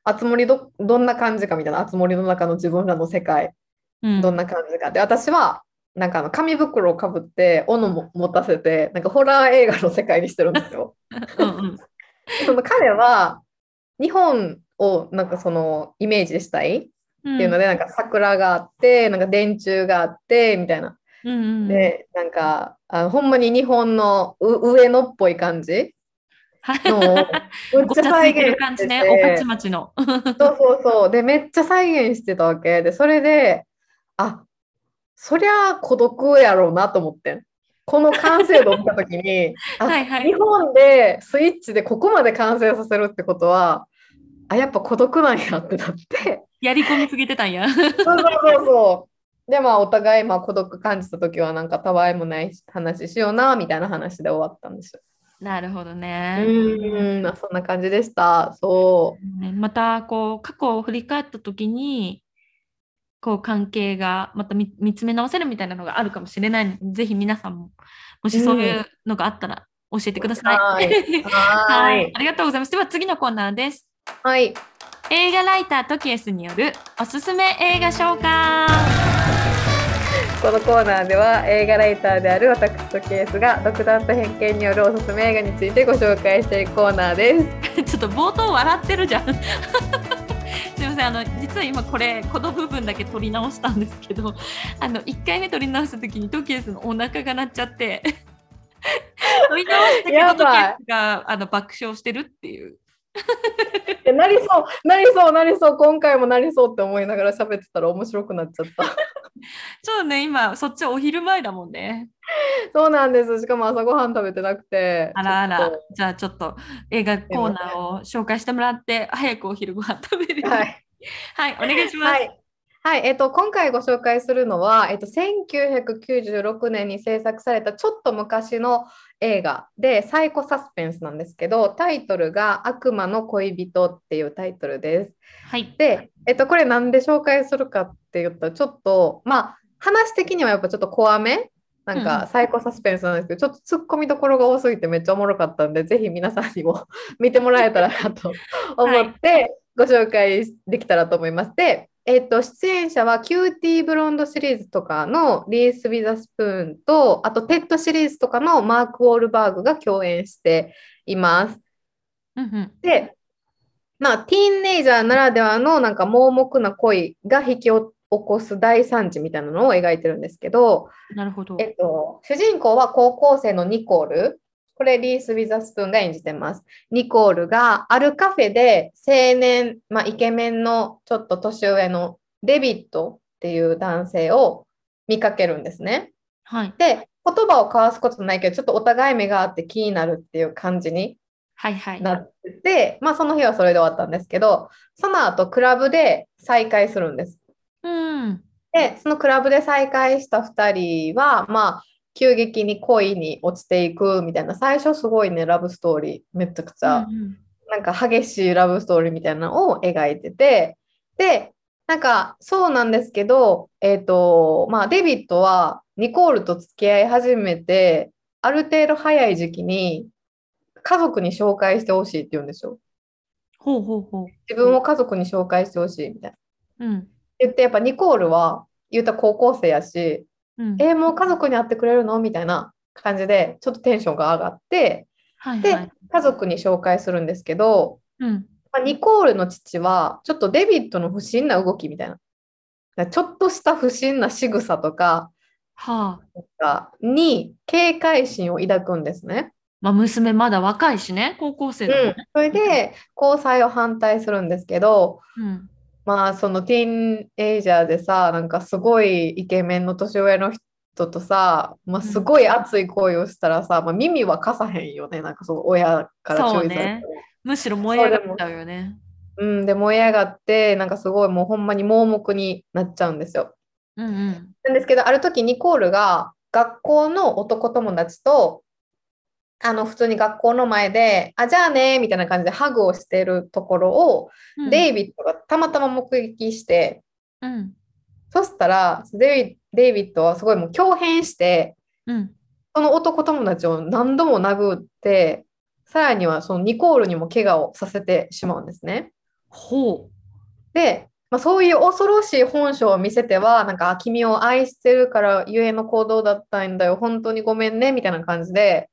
あつ森ど、どんな感じかみたいな、あつ森の中の自分らの世界、うんどんな感じか。で、私は、なんかあの紙袋をかぶって、斧も持たせて、なんかホラー映画の世界にしてるんですよ。うんうんその彼は、日本をなんかそのイメージしたいっていうので、なんか桜があって、なんか電柱があって、みたいな。うんうんで、なんか、あのほんまに日本のう上野っぽい感じ？はい。のを めっごちゃ再現して感じね、て。おかち町の。そうそうそう。で、めっちゃ再現してたわけ。で、それで、あ、そりゃ孤独やろうなと思ってん。この完成度を見たときに あはいはい。日本でスイッチでここまで完成させるってことはあやっぱ孤独なんやってなって。やり込みすぎてたんや。そうそうそうそうでまあお互いまあ孤独感じた時はなんかたわいもない話しようなみたいな話で終わったんですよ。なるほどうね。ーんまあそんな感じでした。そうねまたこう過去を振り返った時にこう関係がまた見見つめ直せるみたいなのがあるかもしれないのでぜひ皆さんももしそういうのがあったら教えてください。はい ありがとうございます。では次のコーナーです。はい映画ライタートキエスによるおすすめ映画紹介。このコーナーでは映画ライターである私とケースが独断と偏見によるおすすめ映画についてご紹介していくコーナーです。ちょっと冒頭笑ってるじゃん。すみませんあの実は今これこの部分だけ撮り直したんですけどあの1回目撮り直した時にトキエスのお腹が鳴っちゃって 撮り直したけどトキエスがあの爆笑してるっていうなりそうなりそうなりそう今回もなりそうって思いながら喋ってたら面白くなっちゃった。ちょっとね今そっちはお昼前だもんねそうなんです。しかも朝ごはん食べてなくて。あらあらじゃあちょっと映画コーナーを紹介してもらって早くお昼ご飯食べるとはい。はい、お願いします、はい。はい、えっと、今回ご紹介するのは、えっと、1996年に制作されたちょっと昔の映画でサイコサスペンスなんですけどタイトルが「悪魔の恋人」っていうタイトルです。はいで、えっと、これなんで紹介するかって言ったらちょっとまあ話的にはやっぱちょっと怖めなんうんうんかサイコサスペンスなんですけど、ちょっとツッコミどころが多すぎてめっちゃおもろかったんでぜひ皆さんにも 見てもらえたらなと思ってご紹介できたらと思います。で、えっと、出演者はキューティーブロンドシリーズとかのリース・ウィザスプーンとあとテッドシリーズとかのマーク・ウォールバーグが共演しています。うんうんで、まあ、ティーンネイジャーならではのなんか盲目な恋が引き起こす大惨事みたいなのを描いてるんですけど、なるほどえっと、主人公は高校生のニコール。これリース・ウィザスプーンが演じてます。ニコールがあるカフェで青年、まあ、イケメンのちょっと年上のデビットっていう男性を見かけるんですね。はいで、言葉を交わすことないけど、ちょっとお互い目があって気になるっていう感じにはいはいなってて、まあその日はそれで終わったんですけど、その後クラブで再会するんです。うんで、そのクラブで再会した2人は、まあ、急激に恋に落ちていくみたいな、最初すごいね、ラブストーリー、めちゃくちゃ、うんうんなんか激しいラブストーリーみたいなのを描いてて、で、なんかそうなんですけど、えっと、まあ、デビットはニコールと付き合い始めて、ある程度早い時期に家族に紹介してほしいって言うんですよ。ほうほうほう自分を家族に紹介してほしいみたいな。うん言って、やっぱニコールは言ったら高校生やし、うん。えーもう家族に会ってくれるの？みたいな感じで、ちょっとテンションが上がって、で、はいはい。家族に紹介するんですけど、うん。まあ、ニコールの父は、ちょっとデビッドの不審な動きみたいな。ちょっとした不審な仕草とかはあ。がに警戒心を抱くんですね。まあ娘まだ若いしね高校生うんだもん。ね、それで交際を反対するんですけど、うんまあそのティーンエイジャーでさ、なんかすごいイケメンの年上の人とさ、まあ、すごい熱い恋をしたらさ、まあ、耳は貸さへんよね、なんかその親から注意されてね。むしろ燃え上がっちゃうよね。うん、で燃え上がって、なんかすごいもうほんまに盲目になっちゃうんですよ。うんうん。なんですけど、ある時ニコールが学校の男友達と、あの普通に学校の前で、あ、じゃあね、みたいな感じでハグをしてるところを、うん。デイビッドがたまたま目撃して、うん。そしたらデイビデイビッドはすごいもう豹変して、うん。その男友達を何度も殴って、さらにはそのニコールにも怪我をさせてしまうんですね。ほで、まあ、そういう恐ろしい本性を見せては、なんか、あ君を愛してるからゆえの行動だったんだよ、本当にごめんね、みたいな感じで、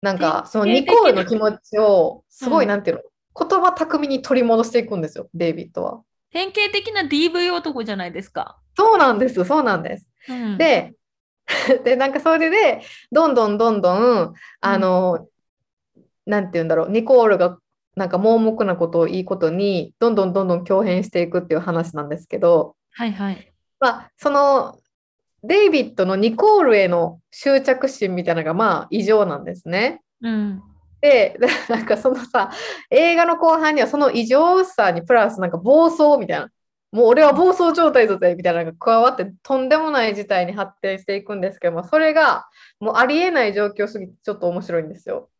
なんか、そのニコールの気持ちを、すごい、うん。なんていうの、言葉巧みに取り戻していくんですよ、デイビッドは。う典型的な DV 男じゃないですか、そうなんです、そうなんです。うん、で、で、なんかそれで、どんどんどんどん、あの、なんて言うんだろう、ニコールがなんか盲目なことをいいことに、どんどんどんどん強変していくっていう話なんですけど、はいはい。まあ、そのデイビッドのニコールへの執着心みたいなのがまあ異常なんですね。うん。で、なんかそのさ、映画の後半にはその異常さにプラスなんか暴走みたいな、もう俺は暴走状態だぜみたいなのが加わってとんでもない事態に発展していくんですけども、それがもうありえない状況すぎてちょっと面白いんですよ。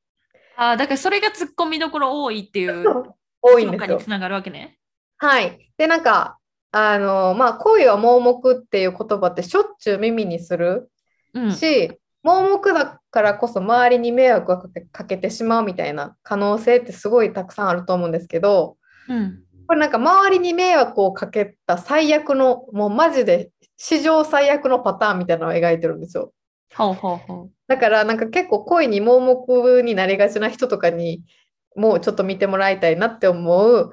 ああ、だからそれが突っ込みどころ多いっていう 多いんですよつ。ながるわけね。はい。で、なんか、あの、まあ、恋は盲目っていう言葉ってしょっちゅう耳にするうん。し、盲目だからこそ周りに迷惑をかけてしまうみたいな可能性ってすごいたくさんあると思うんですけど、うん。これなんか周りに迷惑をかけた最悪の、もうマジで史上最悪のパターンみたいなのを描いてるんですよ。ほうほうほだからなんか結構恋に盲目になりがちな人とかにもうちょっと見てもらいたいなって思う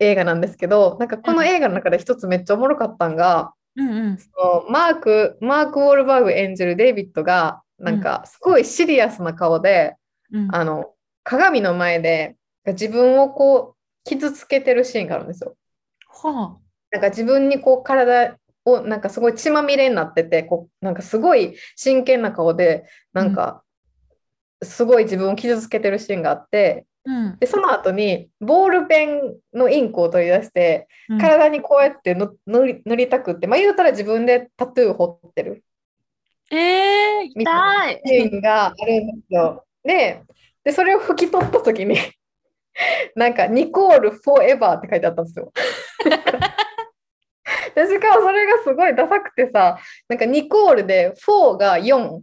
映画なんですけど、なんかこの映画の中で一つめっちゃおもろかったんが、う。うんうん。そのマーク、マーク・ウォールバーグ演じるデイビッドが、なんかすごいシリアスな顔で、うん、あの、鏡の前で自分をこう傷つけてるシーンがあるんですよ。ほう。なんか自分にこう体をなんかすごい血まみれになってて、こうなんかすごい真剣な顔で、なんかすごい自分を傷つけてるシーンがあって、うん。で、その後にボールペンのインクを取り出して、うん体にこうやっての塗り塗りたくって、まあ言うたら自分でタトゥー彫ってるえー、みた痛い。シーンがあるんですよ。で、でそれを拭き取った時に、なんかニコールフォーエバーって書いてあったんですよ。でしかもそれがすごいダサくてさ、なんかニコールで4が4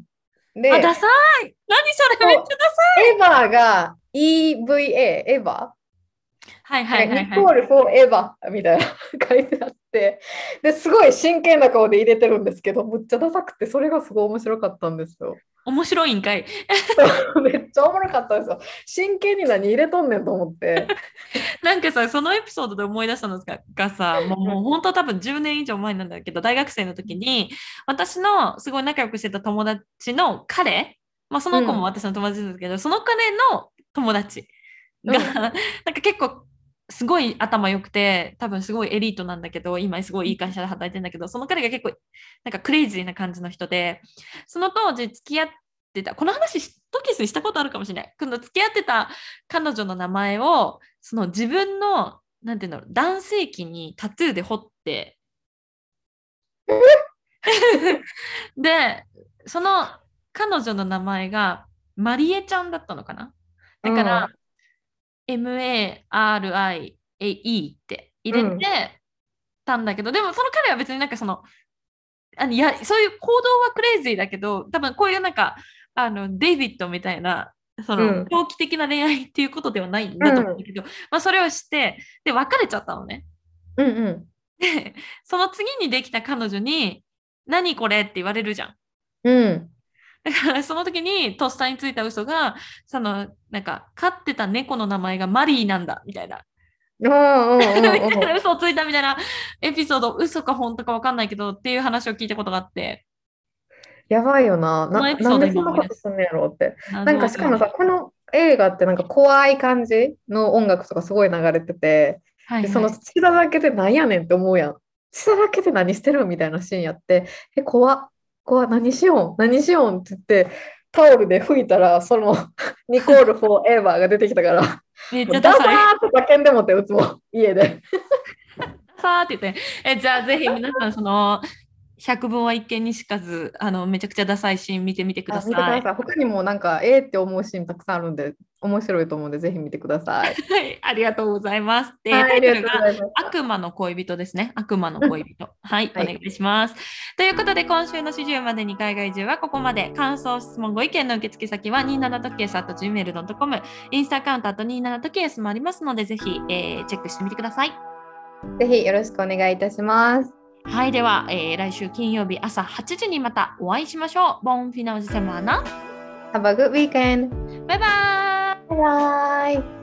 で、あ、ダサい。何それ？めっちゃダサい。エバーが EVA、エバはいー、はいはいはい。ニコールフォーエバーみたいな書いてあって、ですごい真剣な顔で入れてるんですけど、むっちゃダサくて、それがすごい面白かったんですよ。面白いんかい。めっちゃおもろかったんですよ。真剣に何入れとんねんと思って。なんかさ、そのエピソードで思い出したのががさ、もうもう本当多分10年以上前なんだけど、大学生の時に、私のすごい仲良くしてた友達の彼、まあ、その子も私の友達ですけど、その彼の友達が、うん。なんか結構すごい頭良くて、多分すごいエリートなんだけど、今すごいいい会社で働いてんだけど、その彼が結構なんかクレイジーな感じの人で、その当時付き合ってた、この話しトキスにしたことあるかもしれない。この付き合ってた彼女の名前を、その自分の、なんていうの、男性器にタトゥーで彫って、で、その彼女の名前がマリエちゃんだったのかな？だから、MARIAE って入れてたんだけど、でもその彼は別になんかその、あのいやそういう行動はクレイジーだけど、多分こういうなんか、あのデイビッドみたいな、そうんの長期的な恋愛っていうことではないんだと思うんだけど、まあ、それをして、で、別れちゃったのね。うんうん。で、その次にできた彼女に、何これって言われるじゃん。うん。だからその時にとっさについた嘘が、そのなんか飼ってた猫の名前がマリーなんだみたいな。嘘をついたみたいなエピソード、嘘か本当か分かんないけどっていう話を聞いたことがあって。やばいよな。な、なんでそんなことすんのやろうって。ななんかしかもさ、この映画ってなんか怖い感じの音楽とかすごい流れてて、はいはいでその血だらけでなんやねんって思うやん。血だらけで何してるみたいなシーンやって、え、怖っ、怖っ、何しよん、何しよんって言って、タオルで拭いたら、その ニコール・フォーエバーが出てきたから、めっダサちゃダサい。ーって叫んでもって、うつも家で。さーって言って、えじゃあぜひ皆さん、その百聞は一見にしかず、あのめちゃくちゃダサいシーン見てみてくだあ見てくさい。ださい。他にもなんか、えーって思うシーンたくさんあるんで、面白いと思うんで、ぜひ見てください。はい、ありがとうございます。で、はい、タイトルが。悪魔の恋人ですね。悪魔の恋人。はい、はいお願いします。ということで、今週の始終までに海外中はここまで。感想、質問、ご意見の受付先は27時計 .gmail.com、インスタアカウントあと27時計もありますので、ぜひ、えーチェックしてみてください。ぜひよろしくお願いいたします。はい、では、えー来週金曜日朝8時にまたお会いしましょう。ボンフィナウジセマーナ。Have a good weekend. バイバーイバイバイ。